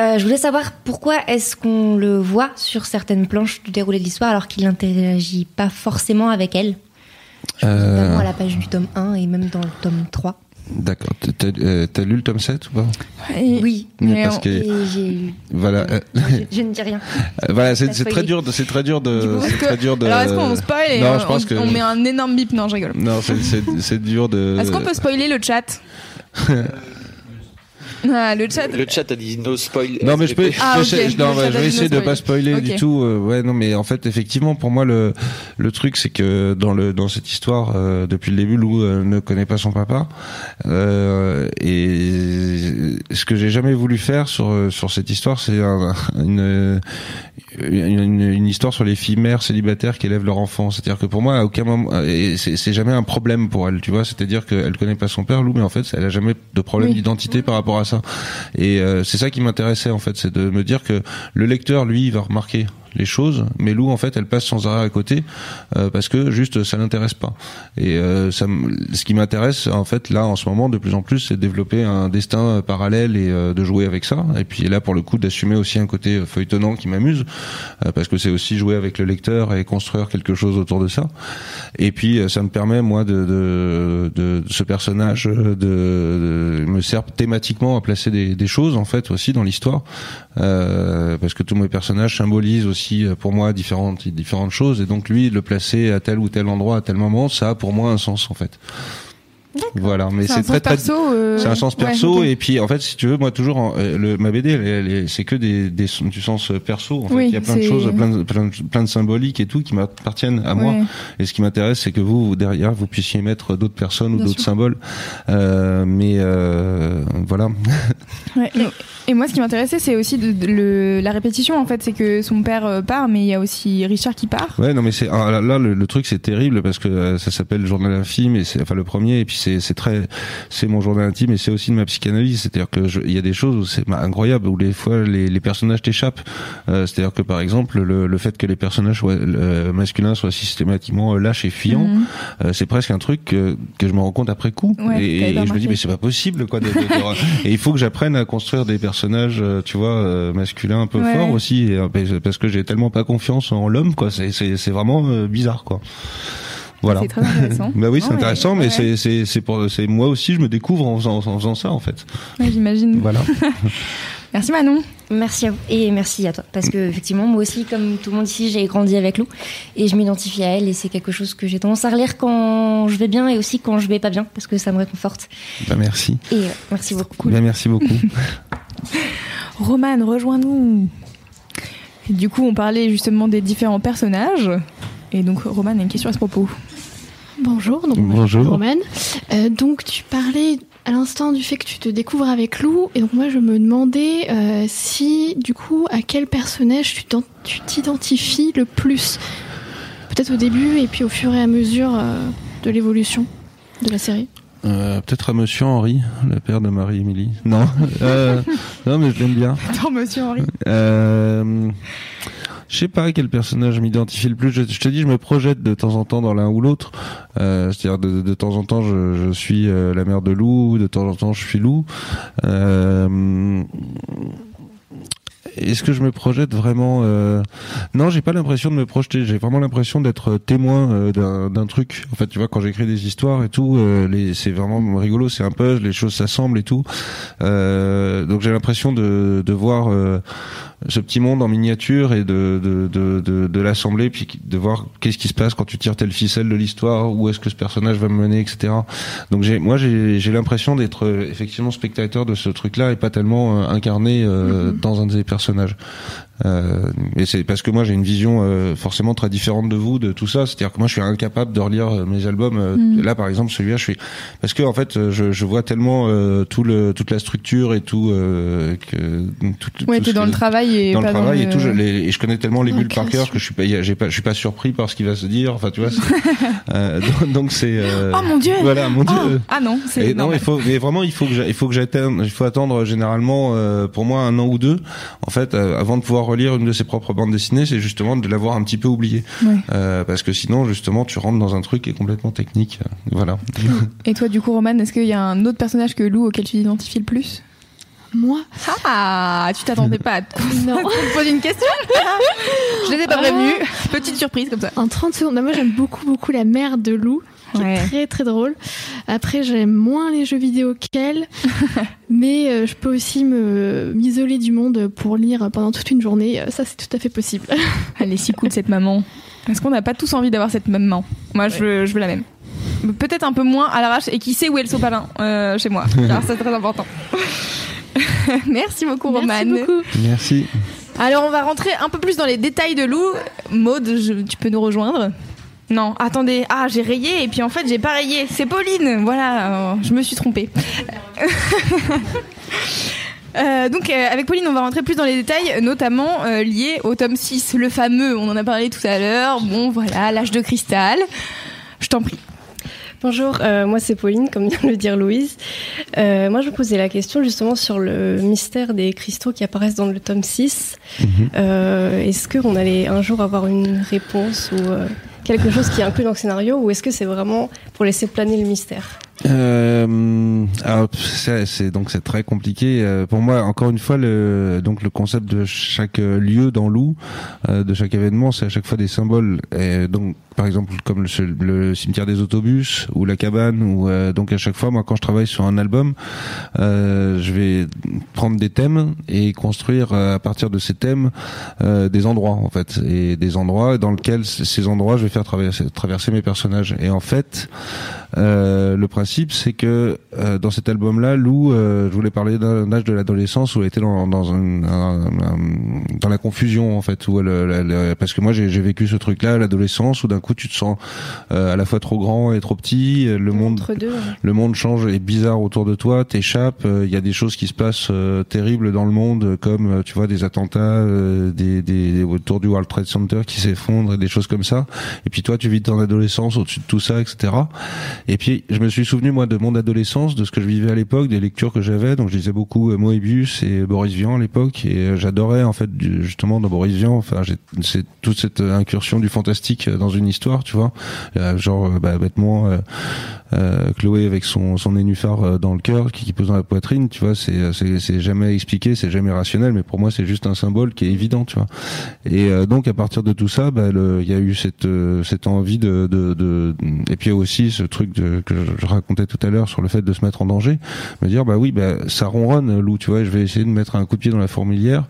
Euh, je voulais savoir pourquoi est-ce qu'on le voit sur certaines planches du déroulé de l'histoire alors qu'il n'interagit pas forcément avec elle? Je pense Euh. notamment à la page du tome 1 et même dans le tome 3. D'accord T'as- euh, t'as lu le tome 7 ou pas? Et- Oui. Mais parce on- que Et voilà euh, je, je ne dis rien. voilà c'est très dur de c'est très dur Du de c'est très dur de Alors est-ce qu'on spoil et non on, je pense on- que on met un énorme bip Non, je rigole. non c'est dur de Est-ce qu'on peut spoiler le chat? Ah, le chat. Le chat a dit no spoil. Non mais je peux, Ah, non, bah, je vais essayer no de pas spoiler du tout. euh, ouais non mais en fait effectivement pour moi le le truc c'est que dans le dans cette histoire euh, depuis le début Lou euh, ne connaît pas son papa euh, et ce que j'ai jamais voulu faire sur sur cette histoire c'est un- une, une une une histoire sur les filles mères célibataires qui élèvent leur enfant. C'est-à-dire que pour moi à aucun moment et c'est jamais un problème pour elle tu vois c'est-à-dire qu'elle connaît pas son père Lou mais en fait elle a jamais de problème Oui. d'identité par rapport à ça Et c'est ça qui m'intéressait en fait, c'est de me dire que le lecteur, lui, va remarquer les choses, mais Lou en fait elle passe sans arrêt à côté euh, parce que juste ça l'intéresse pas. Et euh, ça, ce qui m'intéresse en fait là en ce moment de plus en plus, c'est de développer un destin parallèle et euh, de jouer avec ça. Et puis là pour le coup d'assumer aussi un côté feuilletonnant qui m'amuse parce que c'est aussi jouer avec le lecteur et construire quelque chose autour de ça. Et puis ça me permet moi de, de, de, ce personnage de, me sert thématiquement à placer des, des choses en fait aussi dans l'histoire parce que tous mes personnages symbolisent aussi euh, pour moi différentes différentes choses. Et donc lui le placer à tel ou tel endroit à tel moment ça a pour moi un sens en fait voilà, mais c'est très très. Euh, c'est un sens perso et puis en fait, si tu veux, moi toujours euh, le, ma BD, c'est que des, des, du sens perso. En fait, il y a plein de choses, plein de, plein, plein de symboliques et tout qui m'appartiennent à moi. Et ce qui m'intéresse, c'est que vous derrière, vous puissiez mettre d'autres personnes ou d'autres symboles. Euh, mais euh, voilà. Ouais, et, moi, ce qui m'intéressait, c'est aussi de, le, la répétition. En fait, c'est que son père part, mais il y a aussi Richard qui part. Ouais, non, mais c'est ah, là, le, le, truc, c'est terrible parce que ça s'appelle Journal infime et c'est enfin le premier et puis c'est très c'est mon journal intime et c'est aussi de ma psychanalyse. C'est-à-dire que il y a des choses où c'est incroyable où les fois les, les personnages t'échappent. Euh, c'est-à-dire que par exemple le, le, fait que les personnages soient, masculins soient systématiquement lâches et fuyants mhm. euh, c'est presque un truc que, que, je me rends compte après coup. Et, je me dis mais c'est pas possible quoi et il faut que j'apprenne à construire des personnages euh, tu vois masculins un peu forts aussi parce que j'ai tellement pas confiance en l'homme quoi. C'est c'est vraiment bizarre quoi voilà. C'est très intéressant. bah oui, c'est intéressant, mais c'est c'est c'est pour c'est moi aussi je me découvre en faisant, en faisant ça en fait. Ouais, j'imagine. Voilà. merci Manon. Merci à vous et merci à toi parce que effectivement moi aussi comme tout le monde ici j'ai grandi avec Lou et je m'identifie à elle et c'est quelque chose que j'ai tendance à relire quand je vais bien et aussi quand je vais pas bien parce que ça me réconforte. Bah merci. Et euh, merci beaucoup. Bah merci beaucoup. Romane, rejoins-nous. Du coup, on parlait justement des différents personnages. Et donc, Romane a une question à ce propos. Bonjour, donc Bonjour. Euh, donc tu parlais à l'instant du fait que tu te découvres avec Lou, et donc moi je me demandais euh, si du coup à quel personnage tu t'identifies le plus, peut-être au début et puis au fur et à mesure euh, de l'évolution de la série. peut-être à Monsieur Henri, le père de Marie-Émilie. Non, non mais je l'aime bien. Attends, Monsieur Henri. Je sais pas quel personnage m'identifie le plus. Je, te dis, je me projette de temps en temps dans l'un ou l'autre. Euh, C'est-à-dire de, temps en temps, je, suis euh, la mère de Lou, de temps en temps, je suis Lou. Euh, est-ce que je me projette vraiment euh... Non, j'ai pas l'impression de me projeter. J'ai vraiment l'impression d'être témoin euh, d'un truc. En fait, tu vois, quand j'écris des histoires et tout, euh, c'est vraiment rigolo. C'est un puzzle, les choses s'assemblent et tout. Euh, donc j'ai l'impression de, de voir ce petit monde en miniature et de, de, de, de, de l'assembler, puis de voir qu'est-ce qui se passe quand tu tires telle ficelle de l'histoire, où est-ce que ce personnage va me mener, etc. Donc j'ai, moi j'ai, j'ai l'impression d'être euh, effectivement spectateur de ce truc-là et pas tellement euh, incarné euh, mm-hmm. dans un des personnages. Euh, et c'est parce que moi j'ai une vision euh, forcément très différente de vous de tout ça. C'est-à-dire que moi je suis incapable de relire euh, mes albums. Euh, mm. Là par exemple celui-là je suis parce que en fait je, je vois tellement tout le toute la structure et tout que tout, ouais t'es dans le travail et dans le travail et tout. Je, les, et je connais tellement les bulles par cœur que je suis pas j'ai pas je suis pas surpris par ce qu'il va se dire. Enfin tu vois. donc c'est. oh mon dieu. Voilà mon dieu. Oh. Ah non c'est. Non il faut mais vraiment il faut que il faut que j'atteigne il faut attendre généralement pour moi un an ou deux en fait avant de pouvoir relire une de ses propres bandes dessinées, c'est justement de l'avoir un petit peu oublié. Euh, parce que sinon, justement, tu rentres dans un truc qui est complètement technique. Euh, voilà. Et toi, du coup, Roman, est-ce qu'il y a un autre personnage que Lou auquel tu t'identifies le plus? Moi? Ah, tu t'attendais pas à te poser une question Je les ai pas prévenus. Petite surprise comme ça. En 30 secondes. Moi, j'aime beaucoup, beaucoup la mère de Lou très très drôle. Après, j'aime moins les jeux vidéo qu'elle, mais euh, je peux aussi me m'isoler du monde pour lire pendant toute une journée. Euh, ça, c'est tout à fait possible. Elle est si cool cette maman. Est-ce qu'on n'a pas tous envie d'avoir cette même maman Moi, je, veux, je veux la même. Peut-être un peu moins à l'arrache et qui sait où est le sopalin euh, chez moi. Alors, c'est très important. Merci beaucoup, Romane. Merci beaucoup. Merci. Alors, on va rentrer un peu plus dans les détails de Lou. Maude, tu peux nous rejoindre non, attendez. Ah, j'ai rayé et puis en fait, j'ai pas rayé. C'est Pauline. Voilà, euh, je me suis trompée. Euh, donc euh, avec Pauline, on va rentrer plus dans les détails, notamment liés au tome 6, le fameux, on en a parlé tout à l'heure. Bon, voilà, l'âge de cristal. Je t'en prie. Bonjour, euh, moi c'est Pauline, comme vient de le dire Louise. Euh, moi je me posais la question justement sur le mystère des cristaux qui apparaissent dans le tome 6. Mhm. Euh, est-ce qu'on allait un jour avoir une réponse ou quelque chose qui est inclus dans le scénario ou est-ce que c'est vraiment pour laisser planer le mystère euh, c'est donc c'est très compliqué euh, pour moi. Encore une fois, le donc le concept de chaque lieu dans Lou, euh, de chaque événement, c'est à chaque fois des symboles. Par exemple comme le, cimetière des autobus ou la cabane ou euh, donc à chaque fois moi quand je travaille sur un album euh, je vais prendre des thèmes et construire à partir de ces thèmes des endroits en fait. Et des endroits dans lesquels ces endroits je vais faire traverser, traverser mes personnages. Et en fait euh, le principe, c'est que euh, dans cet album-là, Lou, euh, je voulais parler d'un âge de l'adolescence où elle était dans, dans, un, dans la confusion en fait, où elle, parce que moi j'ai vécu ce truc-là, l'adolescence, où d'un coup tu te sens à la fois trop grand et trop petit, le monde, le monde change et bizarre autour de toi, t'échappes, il y a des choses qui se passent terribles dans le monde, comme tu vois des attentats, des, des autour du World Trade Center qui s'effondrent, et des choses comme ça. Et puis toi, tu vis ton adolescence au-dessus de tout ça, etc. Et puis je me suis souvenu moi de mon adolescence, de ce que je vivais à l'époque, des lectures que j'avais. Donc je lisais beaucoup euh, Moebius et Boris Vian à l'époque, et euh, j'adorais en fait justement dans Boris Vian. Enfin, c'est toute cette incursion du fantastique dans une histoire, tu vois, genre bah, bêtement euh, Chloé avec son son nénuphar dans le cœur qui, qui pose dans la poitrine, tu vois, c'est c'est jamais expliqué, c'est jamais rationnel, mais pour moi c'est juste un symbole qui est évident, tu vois. Et donc à partir de tout ça, bah, il y a eu cette cette envie de, de, de et puis aussi ce truc que je racontais tout à l'heure sur le fait de se mettre en danger, me dire bah oui, bah, ça ronronne loup, tu vois, je vais essayer de mettre un coup de pied dans la fourmilière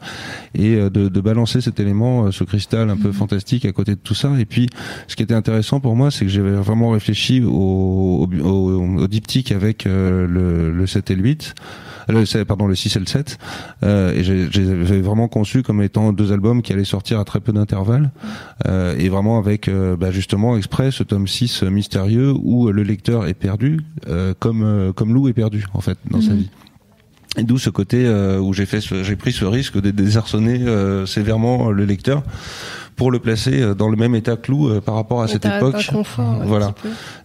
et euh, de, de balancer cet élément, euh, ce cristal un peu mhm. fantastique à côté de tout ça. Et puis, ce qui était intéressant pour moi, c'est que j'avais vraiment réfléchi au, au, au, diptyque avec euh, le, le 7 et le 8 le, pardon, le 6 et le 7. Euh, et j'ai vraiment conçu comme étant deux albums qui allaient sortir à très peu d'intervalle. Euh, et vraiment avec euh, bah, justement exprès ce tome 6 mystérieux où le lecteur est perdu, euh, comme, comme Lou est perdu en fait dans sa mhm. vie. Et d'où ce côté où j'ai fait, j'ai pris ce risque de désarçonner sévèrement le lecteur pour le placer euh, dans le même état clou euh, par rapport à cette époque. voilà.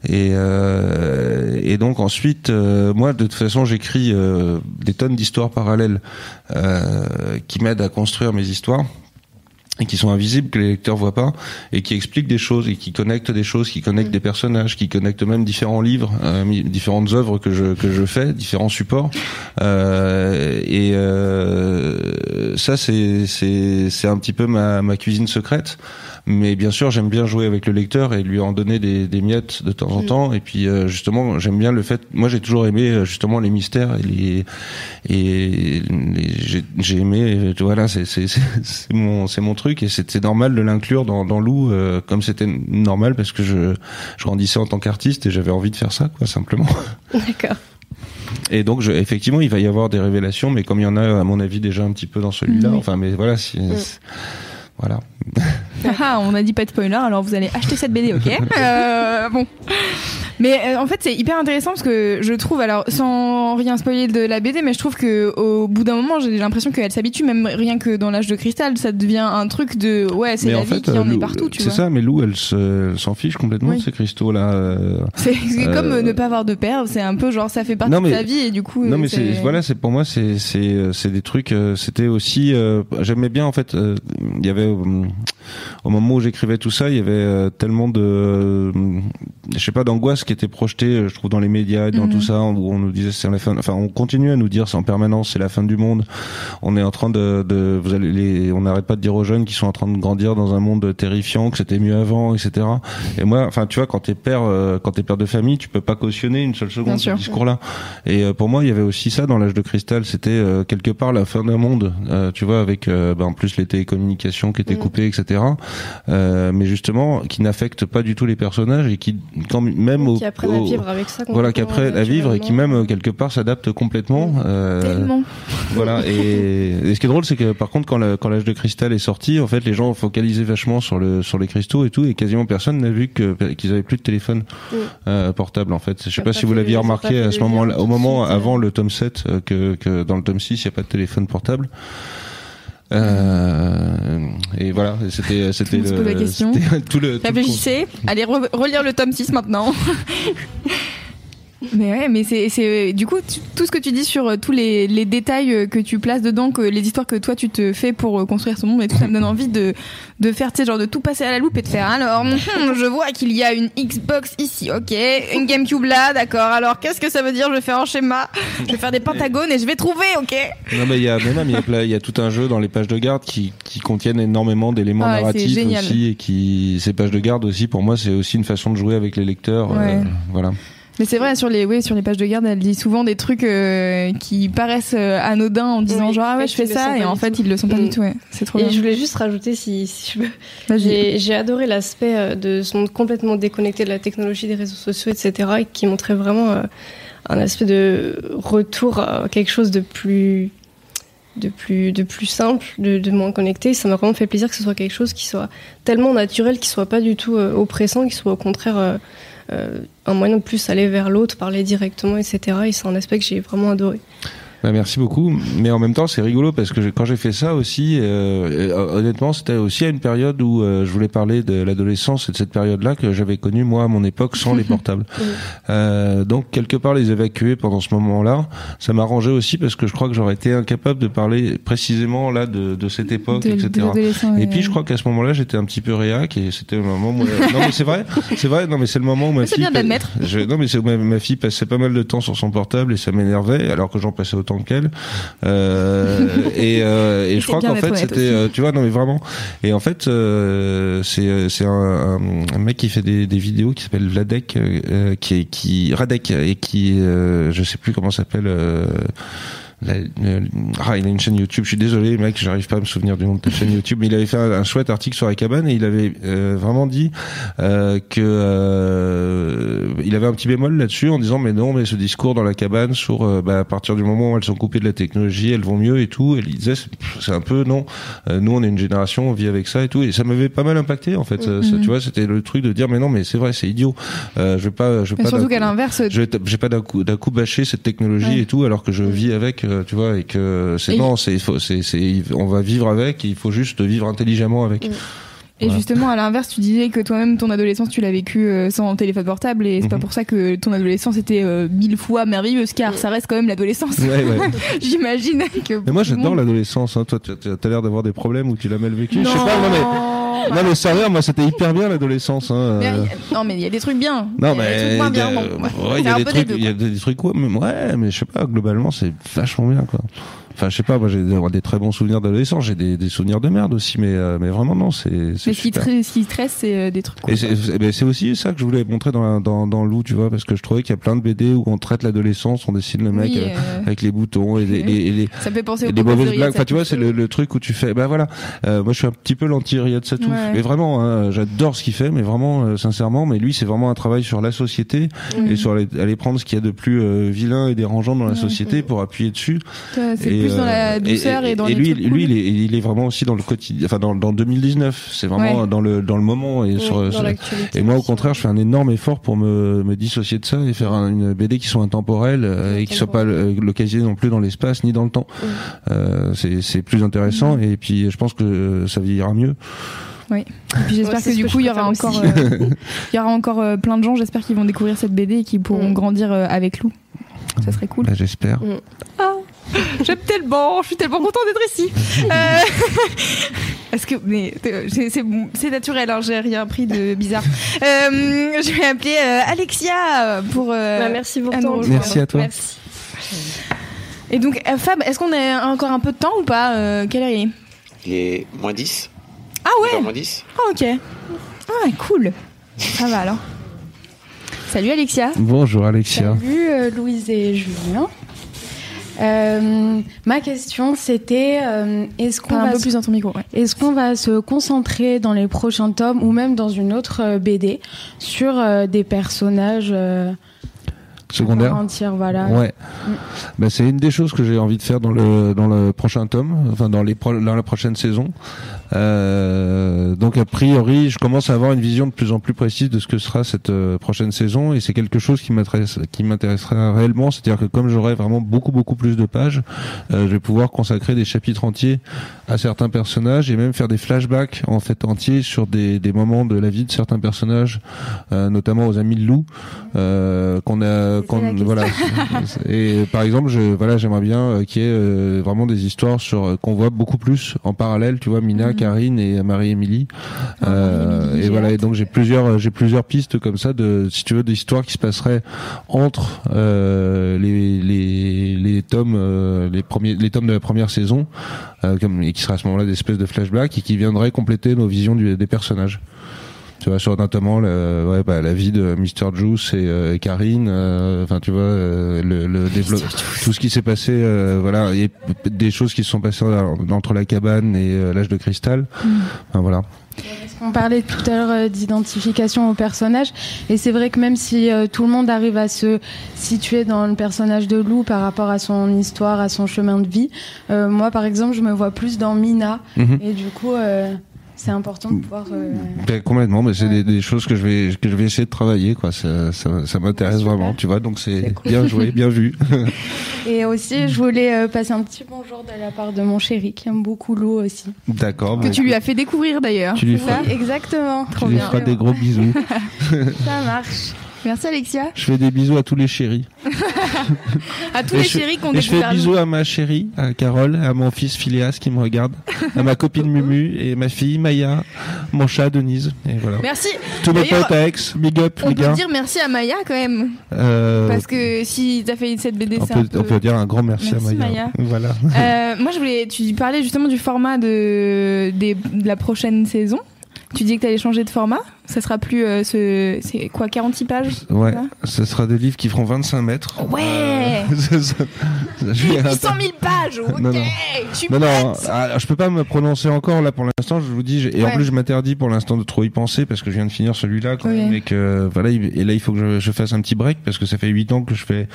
Et, euh, et donc ensuite, moi de toute façon, j'écris des tonnes d'histoires parallèles qui m'aident à construire mes histoires et qui sont invisibles que les lecteurs voient pas et qui expliquent des choses et qui connectent des choses, qui connectent mm. des personnages, qui connectent même différents livres, euh, différentes œuvres que je que je fais, différents supports. Euh, et euh, ça c'est c'est c'est un petit peu ma ma cuisine secrète. Mais bien sûr, j'aime bien jouer avec le lecteur et lui en donner des, des miettes de temps en mm. temps. Et puis euh, justement, j'aime bien le fait. Moi, j'ai toujours aimé euh, justement les mystères et les et j'ai aimé. Voilà, c'est c'est c'est mon c'est mon truc et c'est normal de l'inclure dans dans Lou euh, comme c'était normal parce que je je grandissais en tant qu'artiste et j'avais envie de faire ça quoi simplement. D'accord. Et donc, je, effectivement, il va y avoir des révélations, mais comme il y en a, à mon avis, déjà un petit peu dans celui-là, enfin, mais voilà, si, mm. Voilà. Ah, on a dit pas de spoiler, alors vous allez acheter cette BD, ok euh, Bon. Mais euh, en fait, c'est hyper intéressant parce que je trouve, alors sans rien spoiler de la BD, mais je trouve que au bout d'un moment, j'ai l'impression qu'elle s'habitue, même rien que dans l'âge de cristal, ça devient un truc de ouais, c'est la vie qui en est partout, tu vois. C'est ça, mais Lou, elle s'en fiche complètement de ces cristaux là. Euh, c'est comme ne pas avoir de père, c'est un peu genre ça fait partie de sa vie et du coup. Non, mais voilà, c'est pour moi, c'est c'est des trucs. C'était aussi, j'aimais bien en fait. Il y avait au moment où j'écrivais tout ça, il y avait euh, tellement de, je sais pas, d'angoisse qui était projetée, euh, je trouve, dans les médias et dans tout mhm. ça, où on nous disait c'est la fin. Enfin, on continue à nous dire c'est en permanence, c'est la fin du monde. On est en train de, de vous allez, les, on n'arrête pas de dire aux jeunes qui sont en train de grandir dans un monde terrifiant, que c'était mieux avant, etc. Et moi, enfin, tu vois, quand t'es père, quand t'es père de famille, tu peux pas cautionner une seule seconde ce discours-là. Et pour moi, il y avait aussi ça dans l'âge de cristal. C'était quelque part la fin d'un monde, tu vois, avec bah, en plus les télécommunications qui étaient mm. coupées, etc. Euh, mais justement qui n'affecte pas du tout les personnages et qui quand même au, qui apprennent à vivre avec ça voilà qui apprennent à vivre et qui même euh, quelque part s'adaptent complètement euh, tellement. voilà et, ce qui est drôle c'est que par contre quand quand l'âge de cristal est sorti en fait les gens focalisaient vachement sur le sur les cristaux et tout et quasiment personne n'a vu que qu'ils avaient plus de téléphone euh, portable en fait. Je sais pas si vous l'aviez remarqué à ce moment-là au moment avant le tome 7 que que dans le tome 6 il y a pas de téléphone portable Euh, et voilà, c'était c'était le, la question. tout le réfléchissez, allez relire le tome 6 maintenant. Mais ouais, mais c'est du coup tout ce que tu dis sur euh, tous les, les, détails euh, que tu places dedans, que les histoires que toi tu te fais pour euh, construire ce monde et tout ça me donne envie de de faire tu sais genre de tout passer à la loupe et de faire alors hmm, je vois qu'il y a une Xbox ici, ok, une GameCube là, d'accord. Alors qu'est-ce que ça veut dire Je vais faire un schéma, je vais faire des pentagones et je vais trouver, ok. Non mais il y a même il y a, tout un jeu dans les pages de garde qui qui contiennent énormément d'éléments ah narratifs aussi et qui ces pages de garde aussi pour moi c'est aussi une façon de jouer avec les lecteurs, voilà. Mais c'est vrai sur les oui, sur les pages de garde, elle dit souvent des trucs euh, qui paraissent euh, anodins en disant genre ah ouais je fais ça et en fait ils le sont pas du mm. tout. Ouais. C'est trop. Et je voulais juste rajouter si, si je peux. J'ai adoré l'aspect euh, de son complètement déconnecté de la technologie des réseaux sociaux etc. et qui montrait vraiment un aspect de retour à quelque chose de plus de plus de plus simple, de, de moins connecté. Ça m'a vraiment fait plaisir que ce soit quelque chose qui soit tellement naturel, qui soit pas du tout oppressant, qui soit au contraire euh, un moyen de plus aller vers l'autre, parler directement, etc. Et c'est un aspect que j'ai vraiment adoré. Bah, merci beaucoup. Mais en même temps, c'est rigolo parce que quand j'ai fait ça aussi, euh, euh, honnêtement, c'était aussi à une période où euh, je voulais parler de l'adolescence et de cette période-là que j'avais connue moi à mon époque sans les portables. Euh, donc quelque part les évacuer pendant ce moment-là, ça m'arrangeait aussi parce que je crois que j'aurais été incapable de parler précisément là de, de cette époque, etc. et puis je crois qu'à ce moment-là, j'étais un petit peu réac et c'était le moment. Où... non mais c'est vrai, c'est vrai. Non mais c'est le moment où ma fille. C'est bien d'admettre. Non mais ma, ma fille passait pas mal de temps sur son portable et ça m'énervait alors que j'en passais autant tant qu'elle. Euh, et, euh, et je crois qu'en fait c'était, euh, tu vois, non mais vraiment. Et en fait, c'est c'est un, un, mec qui fait des, des vidéos qui s'appelle Vladek, qui est qui Radek et qui, je sais plus comment s'appelle ah, il a une chaîne YouTube. Je suis désolé, mec, j'arrive pas à me souvenir du nom de ta chaîne YouTube. Mais il avait fait un, chouette article sur la cabane et il avait euh, vraiment dit euh, que euh, il avait un petit bémol là-dessus en disant mais non, mais ce discours dans la cabane sur euh, bah, à partir du moment où elles sont coupées de la technologie, elles vont mieux et tout. Et il disait c'est un peu non. Euh, nous, on est une génération, on vit avec ça et tout. Et ça m'avait pas mal impacté en fait. Mm-hmm. tu vois, c'était le truc de dire mais non, mais c'est vrai, c'est idiot. je vais pas, je vais pas. Surtout qu'à l'inverse, j'ai pas d'un coup, d'un coup bâché cette technologie et tout, alors que je vis avec tu vois, et que c'est non, c'est, c'est, on va vivre avec, il faut juste vivre intelligemment avec. Et justement, à l'inverse, tu disais que toi-même, ton adolescence, tu l'as vécu euh, sans téléphone portable, et c'est pas mhm. pour ça que ton adolescence était euh, mille fois merveilleuse, car ça reste quand même l'adolescence. Ouais, ouais. J'imagine que. Mais moi, j'adore l'adolescence. Hein. Toi, tu as l'air d'avoir des problèmes ou tu l'as mal vécu. Je sais pas, non mais. Non mais sérieux, moi c'était hyper bien l'adolescence. Hein. non mais il y a des trucs bien. Non mais il y a des trucs, il y a des trucs quoi. Ouais, mais je sais pas. Globalement, c'est vachement bien quoi. Enfin, je sais pas, moi j'ai des, très bons souvenirs d'adolescence, j'ai des, des, souvenirs de merde aussi, mais, euh, mais vraiment non, c'est. Mais ce qui, ce qui stresse, c'est euh, des trucs. Cool, et c'est aussi ça que je voulais montrer dans, dans, dans Lou, tu vois, parce que je trouvais qu'il y a plein de BD où on traite l'adolescence, on dessine le mec euh, avec les boutons et les, les, les, ça fait penser aux mauvaises blagues. Enfin, tu vois, c'est le, le, truc où tu fais, bah voilà, moi je suis un petit peu l'anti-Riyad Satouf, mais vraiment, hein, j'adore ce qu'il fait, mais vraiment, sincèrement, mais lui c'est vraiment un travail sur la société et sur aller, aller prendre ce qu'il y a de plus vilain et dérangeant dans la société pour appuyer dessus. Plus dans la douceur et, lui, lui il, est, il, est, vraiment aussi dans le quotidien, enfin dans, dans 2019. C'est vraiment dans le dans le moment et sur, et moi au contraire, je fais un énorme effort pour me, me dissocier de ça et faire une BD qui soit intemporelle euh, et qui soit pas localisée non plus dans l'espace ni dans le temps. Euh, c'est plus intéressant et puis je pense que ça vieillira mieux. Oui. Et puis j'espère que du coup il y aura encore, euh, il y aura encore plein de gens. J'espère qu'ils vont découvrir cette BD et qu'ils pourront mm. grandir avec Lou. Ça serait cool. Bah, j'espère. Mm. Ah. J'aime tellement, je suis tellement contente d'être ici. Euh, est-ce que, mais c'est naturel, hein, j'ai rien pris de bizarre. Euh, je vais appeler euh, Alexia pour. Bah, merci beaucoup. Merci à toi. Merci. Et donc, Fab, est-ce qu'on a encore un peu de temps ou pas Quelle heure il est? Il est moins 10. Ah ouais Moins 10. Ah ok. Ah cool. Ça va alors. Salut Alexia. Bonjour Alexia. Salut Louise et Julien. Euh, ma question, c'était euh, est-ce qu'on va, plus dans ton micro, est-ce qu'on va se concentrer dans les prochains tomes ou même dans une autre euh, BD sur des personnages secondaire. Entière, voilà. Ouais. Mm. Bah, c'est une des choses que j'ai envie de faire dans le dans le prochain tome, enfin dans les dans la prochaine saison. Euh, donc a priori, je commence à avoir une vision de plus en plus précise de ce que sera cette euh, prochaine saison et c'est quelque chose qui m'intéresse qui m'intéressera réellement, c'est-à-dire que comme j'aurai vraiment beaucoup beaucoup plus de pages, euh, je vais pouvoir consacrer des chapitres entiers à certains personnages et même faire des flashbacks en fait entiers sur des, des moments de la vie de certains personnages, euh, notamment aux amis de Lou qu'on a voilà. et par exemple, je, voilà, j'aimerais bien euh, qu'il y ait euh, vraiment des histoires sur euh, qu'on voit beaucoup plus en parallèle. Tu vois, Mina, mhm. Karine et Marie-Émilie. Ah, et voilà. Et donc j'ai plusieurs, j'ai plusieurs pistes comme ça de, si tu veux, d'histoires qui se passeraient entre les, les, les tomes, les premiers, les tomes de la première saison, comme et qui seraient à ce moment-là des espèces de flashbacks et qui viendraient compléter nos visions des personnages tu vois sur notamment le, ouais, bah, la vie de Mr Juice et, euh, Karine euh, enfin tu vois euh, le, le développement tout ce qui s'est passé voilà a des choses qui se sont passées entre la cabane et l'âge de cristal. Mm. enfin, voilà. On parlait tout à l'heure d'identification au personnage? Et c'est vrai que même si tout le monde arrive à se situer dans le personnage de Lou par rapport à son histoire, à son chemin de vie, moi par exemple je me vois plus dans Mina. Mm-hmm. et du coup c'est important de pouvoir. Euh, ben, complètement, mais c'est des, choses que je vais que je vais essayer de travailler, quoi. Ça, ça, ça m'intéresse vraiment, tu vois. Donc c'est bien joué, bien vu. Et aussi, je voulais euh, passer un petit bonjour de la part de mon chéri qui aime beaucoup l'eau aussi. D'accord. Que bah, tu lui as fait découvrir d'ailleurs. Tu lui feras, exactement. Trop tu lui feras des gros bisous. ça marche. Merci Alexia. Je fais des bisous à tous les chéris. à tous les chéris qu'on Je fais des bisous à ma chérie, à Carole, à mon fils Phileas qui me regarde, à ma copine Mumu et ma fille Maya, mon chat Denise. Et voilà. Merci. Tous mes potes à Aix, big up on les gars. peut dire merci à Maya quand même. Euh... Parce que si t'as fait cette BD, on, peut, on peut dire un grand merci, à Maya. Voilà. Euh, moi je voulais, tu parlais justement du format de, de la prochaine saison. Tu dis que tu allais changer de format Ça sera plus euh, ce c'est quoi 46 pages Ouais, ce sera des livres qui feront 25 mètres. Ouais. 800 000 pages. OK. Non non. non, non ah, je peux pas me prononcer encore là pour l'instant, je vous dis et en plus je m'interdis pour l'instant de trop y penser parce que je viens de finir celui-là et que voilà et là il faut que je, fasse un petit break parce que ça fait 8 ans que je fais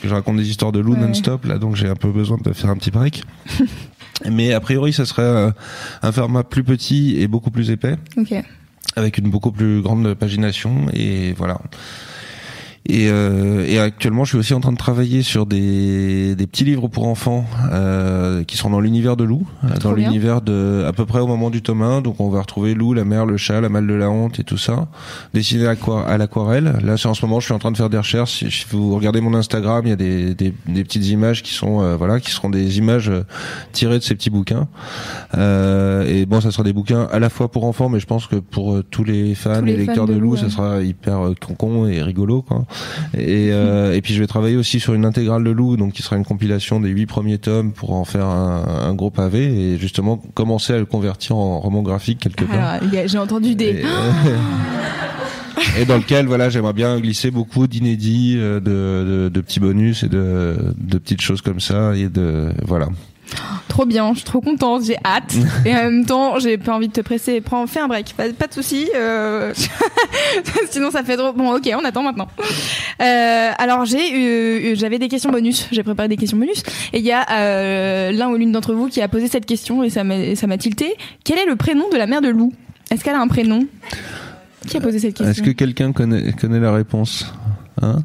que je raconte des histoires de loup non-stop là donc j'ai un peu besoin de faire un petit break. Mais a priori, ça serait un format plus petit et beaucoup plus épais. Avec une beaucoup plus grande pagination et voilà. Et, euh, et, actuellement, je suis aussi en train de travailler sur des, des petits livres pour enfants euh, qui sont dans l'univers de Lou, dans l'univers de à peu près au moment du tome 1. Donc, on va retrouver Lou, la mère, le chat, la malle de la honte et tout ça, dessiné à l'aquarelle. Là, c'est en ce moment, je suis en train de faire des recherches. Si vous regardez mon Instagram, il y a des, des, des petites images qui sont euh, voilà, qui seront des images euh, tirées de ces petits bouquins. Euh, et bon, ça sera des bouquins à la fois pour enfants, mais je pense que pour tous les fans et lecteurs de, Lou, ça sera hyper concon et rigolo, quoi. Et, euh, et puis je vais travailler aussi sur une intégrale de Lou, donc qui sera une compilation des huit premiers tomes pour en faire un, un gros pavé et justement commencer à le convertir en roman graphique quelque part. J'ai entendu des. Et, dans lequel voilà j'aimerais bien glisser beaucoup d'inédits euh, de, de, de, petits bonus et de, de petites choses comme ça et de voilà Trop bien, je suis trop contente, j'ai hâte. Et en même temps, j'ai pas envie de te presser. Prends, fais un break, pas, de souci. Euh... Sinon, ça fait trop. Bon, ok, on attend maintenant. Euh, alors, j'ai, j'avais des questions bonus. J'ai préparé des questions bonus. Et il y a euh, l'un ou l'une d'entre vous qui a posé cette question et ça m'a, ça m'a tilté. Quel est le prénom de la mère de Lou? Est-ce qu'elle a un prénom? Qui a posé cette question? Est-ce que quelqu'un connaît, connaît la réponse? Hein?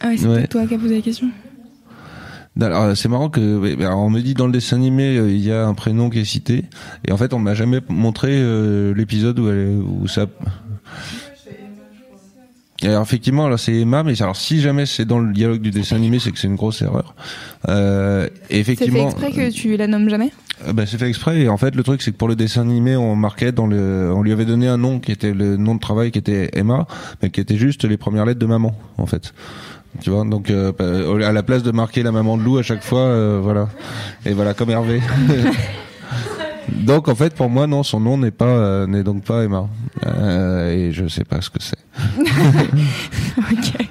Ah, c'est toi qui as posé la question. Alors c'est marrant que on me dit dans le dessin animé euh, il y a un prénom qui est cité et en fait on m'a jamais montré euh, l'épisode où, où ça. alors effectivement alors c'est Emma mais alors si jamais c'est dans le dialogue du dessin animé c'est que c'est une grosse erreur. Euh, effectivement. C'est fait exprès que tu la nommes jamais? Euh, bah, c'est fait exprès et en fait le truc c'est que pour le dessin animé on marquait dans le on lui avait donné un nom qui était le nom de travail qui était Emma mais qui était juste les premières lettres de maman en fait tu vois donc euh, bah, à la place de marquer la maman de loup à chaque fois euh, voilà. Et voilà comme Hervé. Donc en fait pour moi non son nom n'est pas euh, n'est donc pas Emma. Et je sais pas ce que c'est. Ok.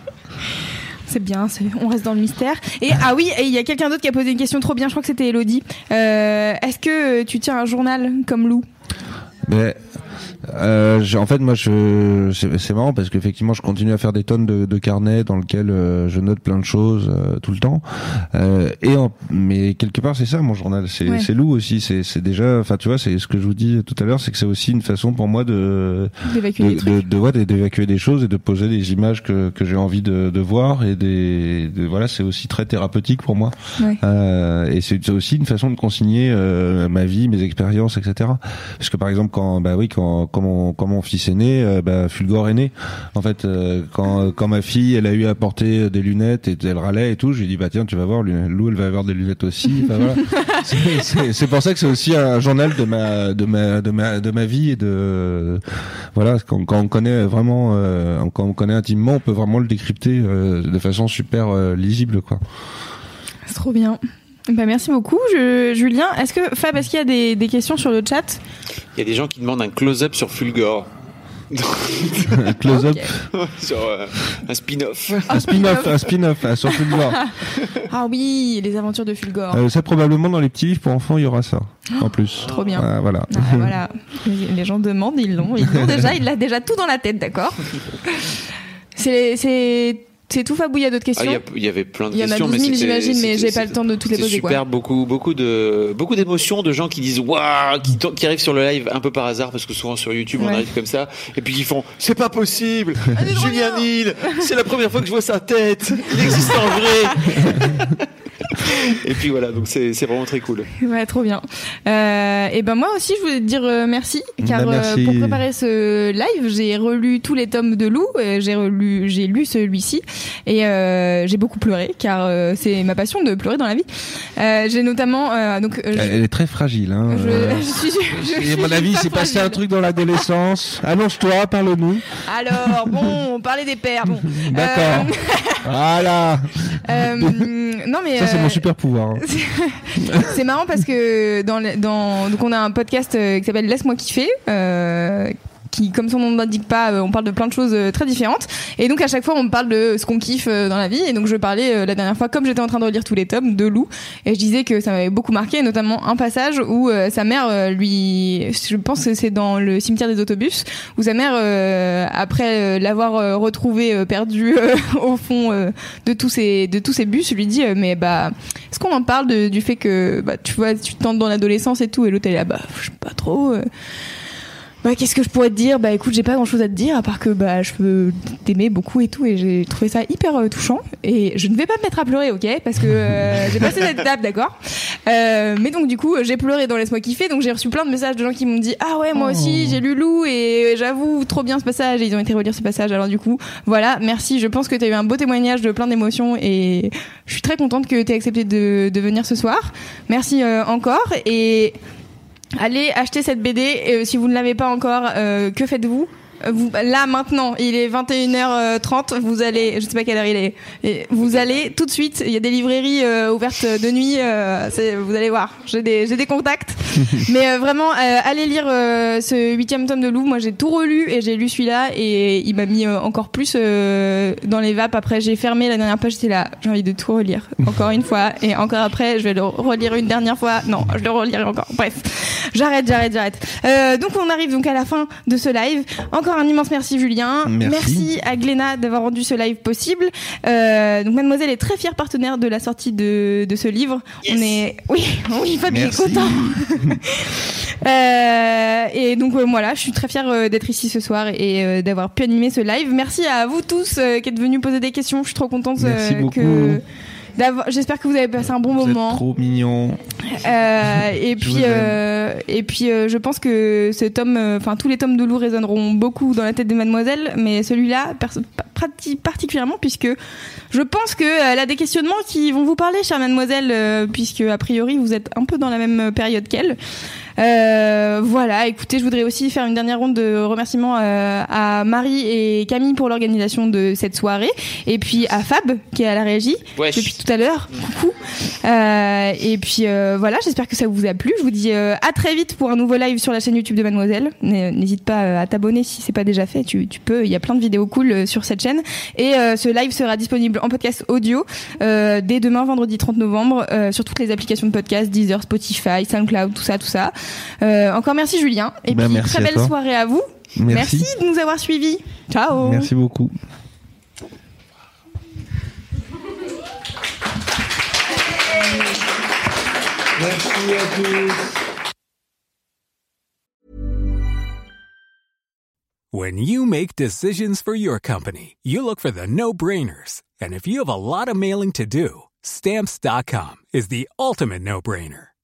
C'est bien, on reste dans le mystère. Et ah oui, il y a quelqu'un d'autre qui a posé une question trop bien, je crois que c'était Elodie. Est-ce que tu tiens un journal comme Lou Mais euh, En fait, moi, je c'est marrant parce qu'effectivement, je continue à faire des tonnes de, de carnets dans lesquels euh, je note plein de choses euh, tout le temps. Euh, et en, mais quelque part, c'est ça mon journal. C'est ouais. Lou aussi. C'est déjà, enfin, tu vois, c'est ce que je vous dis tout à l'heure, c'est que c'est aussi une façon pour moi de d'évacuer de, de, de, d'évacuer des choses et de poser des images que, que j'ai envie de, de voir et des voilà, c'est aussi très thérapeutique pour moi. Ouais. et c'est aussi une façon de consigner ma vie, mes expériences, etc. Parce que par exemple, quand bah oui, quand quand mon, quand mon fils est né, euh, bah, Fulgore est né. En fait, euh, quand, quand ma fille, elle a eu à porter des lunettes et elle râlait et tout, je lui dit bah tiens, tu vas voir, Lou, elle va avoir des lunettes aussi. Enfin, voilà. c'est pour ça que c'est aussi un journal de ma de ma de ma de ma vie et de voilà quand, quand on connaît vraiment euh, quand on connaît intimement, on peut vraiment le décrypter euh, de façon super euh, lisible quoi. C'est trop bien. Bah merci beaucoup, je, Julien. Est-ce que Fab, est-ce qu'il y a des, des, questions sur le chat? Il y a des gens qui demandent un close-up sur Fulgore. un close-up sur euh, un spin-off. Un spin-off, un spin-off sur Fulgore. ah oui, les aventures de Fulgore. Euh, ça probablement dans les petits livres pour enfants, il y aura ça. en plus. Trop bien. Euh, voilà. Ah, voilà. Les gens demandent, ils l'ont, ils l'ont déjà, il l'a déjà tout dans la tête, d'accord? C'est c'est tout Fabou, il y a d'autres questions ah, Il y, avait plein de questions. Il y en a 12 000, j'imagine, mais j'ai pas le temps de toutes les poser. super, quoi. beaucoup, beaucoup de, beaucoup d'émotions de gens qui disent waouh, qui, qui, arrivent sur le live un peu par hasard parce que souvent sur YouTube ouais. on arrive comme ça et puis ils font c'est pas possible, Julien Nil, c'est la première fois que je vois sa tête, il existe en vrai. et puis voilà, donc c'est vraiment très cool. Ouais, trop bien. Euh, et ben moi aussi, je voulais te dire euh, merci, car bah, merci. Euh, pour préparer ce live, j'ai relu tous les tomes de Lou, j'ai relu, j'ai lu celui-ci, et euh, j'ai beaucoup pleuré, car euh, c'est ma passion de pleurer dans la vie. j'ai notamment donc. Elle, elle, est très fragile. Hein, je, je, suis, je, je, à mon avis, c'est passé un truc dans l'adolescence. Annonce-toi, parle-nous. Alors bon, on parlait des pères. Bon. D'accord. voilà. non mais. Ça c'est mon super pouvoir. Hein. c'est marrant parce que dans, dans donc on a un podcast qui s'appelle Laisse-moi kiffer. Euh, qui, comme son nom ne l'indique pas, on parle de plein de choses très différentes. Et donc à chaque fois, on parle de ce qu'on kiffe dans la vie. Et donc je parlais la dernière fois, comme j'étais en train de relire tous les tomes de Lou, et je disais que ça m'avait beaucoup marqué, notamment un passage où euh, sa mère euh, lui, je pense que c'est dans le cimetière des autobus, où sa mère, euh, après l'avoir retrouvé perdu au fond de tous ces de tous bus, lui dit mais bah est-ce qu'on en parle du fait que bah tu vois tu tentes dans l'adolescence et tout, et l'autre elle est là bah je sais pas trop bah, qu'est-ce que je pourrais te dire? Bah écoute, j'ai pas grand chose à te dire à part que bah je peux t'aimer beaucoup et tout et j'ai trouvé ça hyper euh, touchant et je ne vais pas me mettre à pleurer, ok? Parce que euh, j'ai passé cette étape, d'accord? Euh, Mais donc du coup, j'ai pleuré dans Laisse-moi kiffer, donc j'ai reçu plein de messages de gens qui m'ont dit ah ouais moi aussi j'ai lu Lou et j'avoue trop bien ce passage et ils ont été relire ce passage. Alors du coup, voilà, merci. Je pense que tu as eu un beau témoignage de plein d'émotions et je suis très contente que tu aies accepté de, de venir ce soir. Merci euh, encore et Allez acheter cette BD. Et, si vous ne l'avez pas encore, euh, que faites-vous? Vous, là maintenant, il est 21h30. Vous allez, je sais pas quelle heure il est. Et vous allez tout de suite. Il y a des librairies euh, ouvertes de nuit. Euh, vous allez voir. J'ai des, j'ai des contacts. Mais euh, vraiment, allez lire ce huitième tome de Lou. Moi, j'ai tout relu et j'ai lu celui-là et il m'a mis encore plus dans les vapes. Après, j'ai fermé la dernière page. J'étais là. J'ai envie de tout relire encore une fois et encore après, je vais le relire une dernière fois. Non, je le relirai encore. Bref, j'arrête, j'arrête, j'arrête. donc, on arrive donc à la fin de ce live. Encore un immense merci Julien. Merci, à Gléna d'avoir rendu ce live possible. Euh, donc Mademoiselle est très fière partenaire de la sortie de, de ce livre. Yes. On est oui oui Fabien est content. euh, et donc euh, voilà, je suis très fière d'être ici ce soir et euh, d'avoir pu animer ce live. Merci à vous tous euh, qui êtes venus poser des questions. Je suis trop contente Merci beaucoup. que J'espère que vous avez passé un bon Vous moment. Êtes trop mignon. Euh, et, puis, euh, et puis, euh, je pense que ce tome, enfin tous les tomes de Lou résonneront beaucoup dans la tête des mademoiselles, mais celui-là particulièrement puisque je pense que elle a des questionnements qui vont vous parler, chère mademoiselle, puisque a priori vous êtes un peu dans la même période qu'elle. Euh, voilà, écoutez, je voudrais aussi faire une dernière ronde de remerciements euh, à Marie et Camille pour l'organisation de cette soirée, et puis à Fab qui est à la régie depuis tout à l'heure. Coucou. Euh, et puis euh, voilà, j'espère que ça vous a plu. Je vous dis euh, à très vite pour un nouveau live sur la chaîne YouTube de Mademoiselle. N'hésite pas à t'abonner si c'est pas déjà fait. Tu, tu peux. Il y a plein de vidéos cool sur cette chaîne. Et ce live sera disponible en podcast audio dès demain, vendredi 30 novembre, sur toutes les applications de podcast, Deezer, Spotify, SoundCloud, tout ça, tout ça. Euh, encore merci Julien. Et Ben, puis merci très belle toi. soirée à vous. Merci. Merci de nous avoir suivis. Ciao. Merci beaucoup. Merci à tous. When you make decisions for your company, you look for the no-brainers. And if you have a lot of mailing to do, stamps.com is the ultimate no-brainer.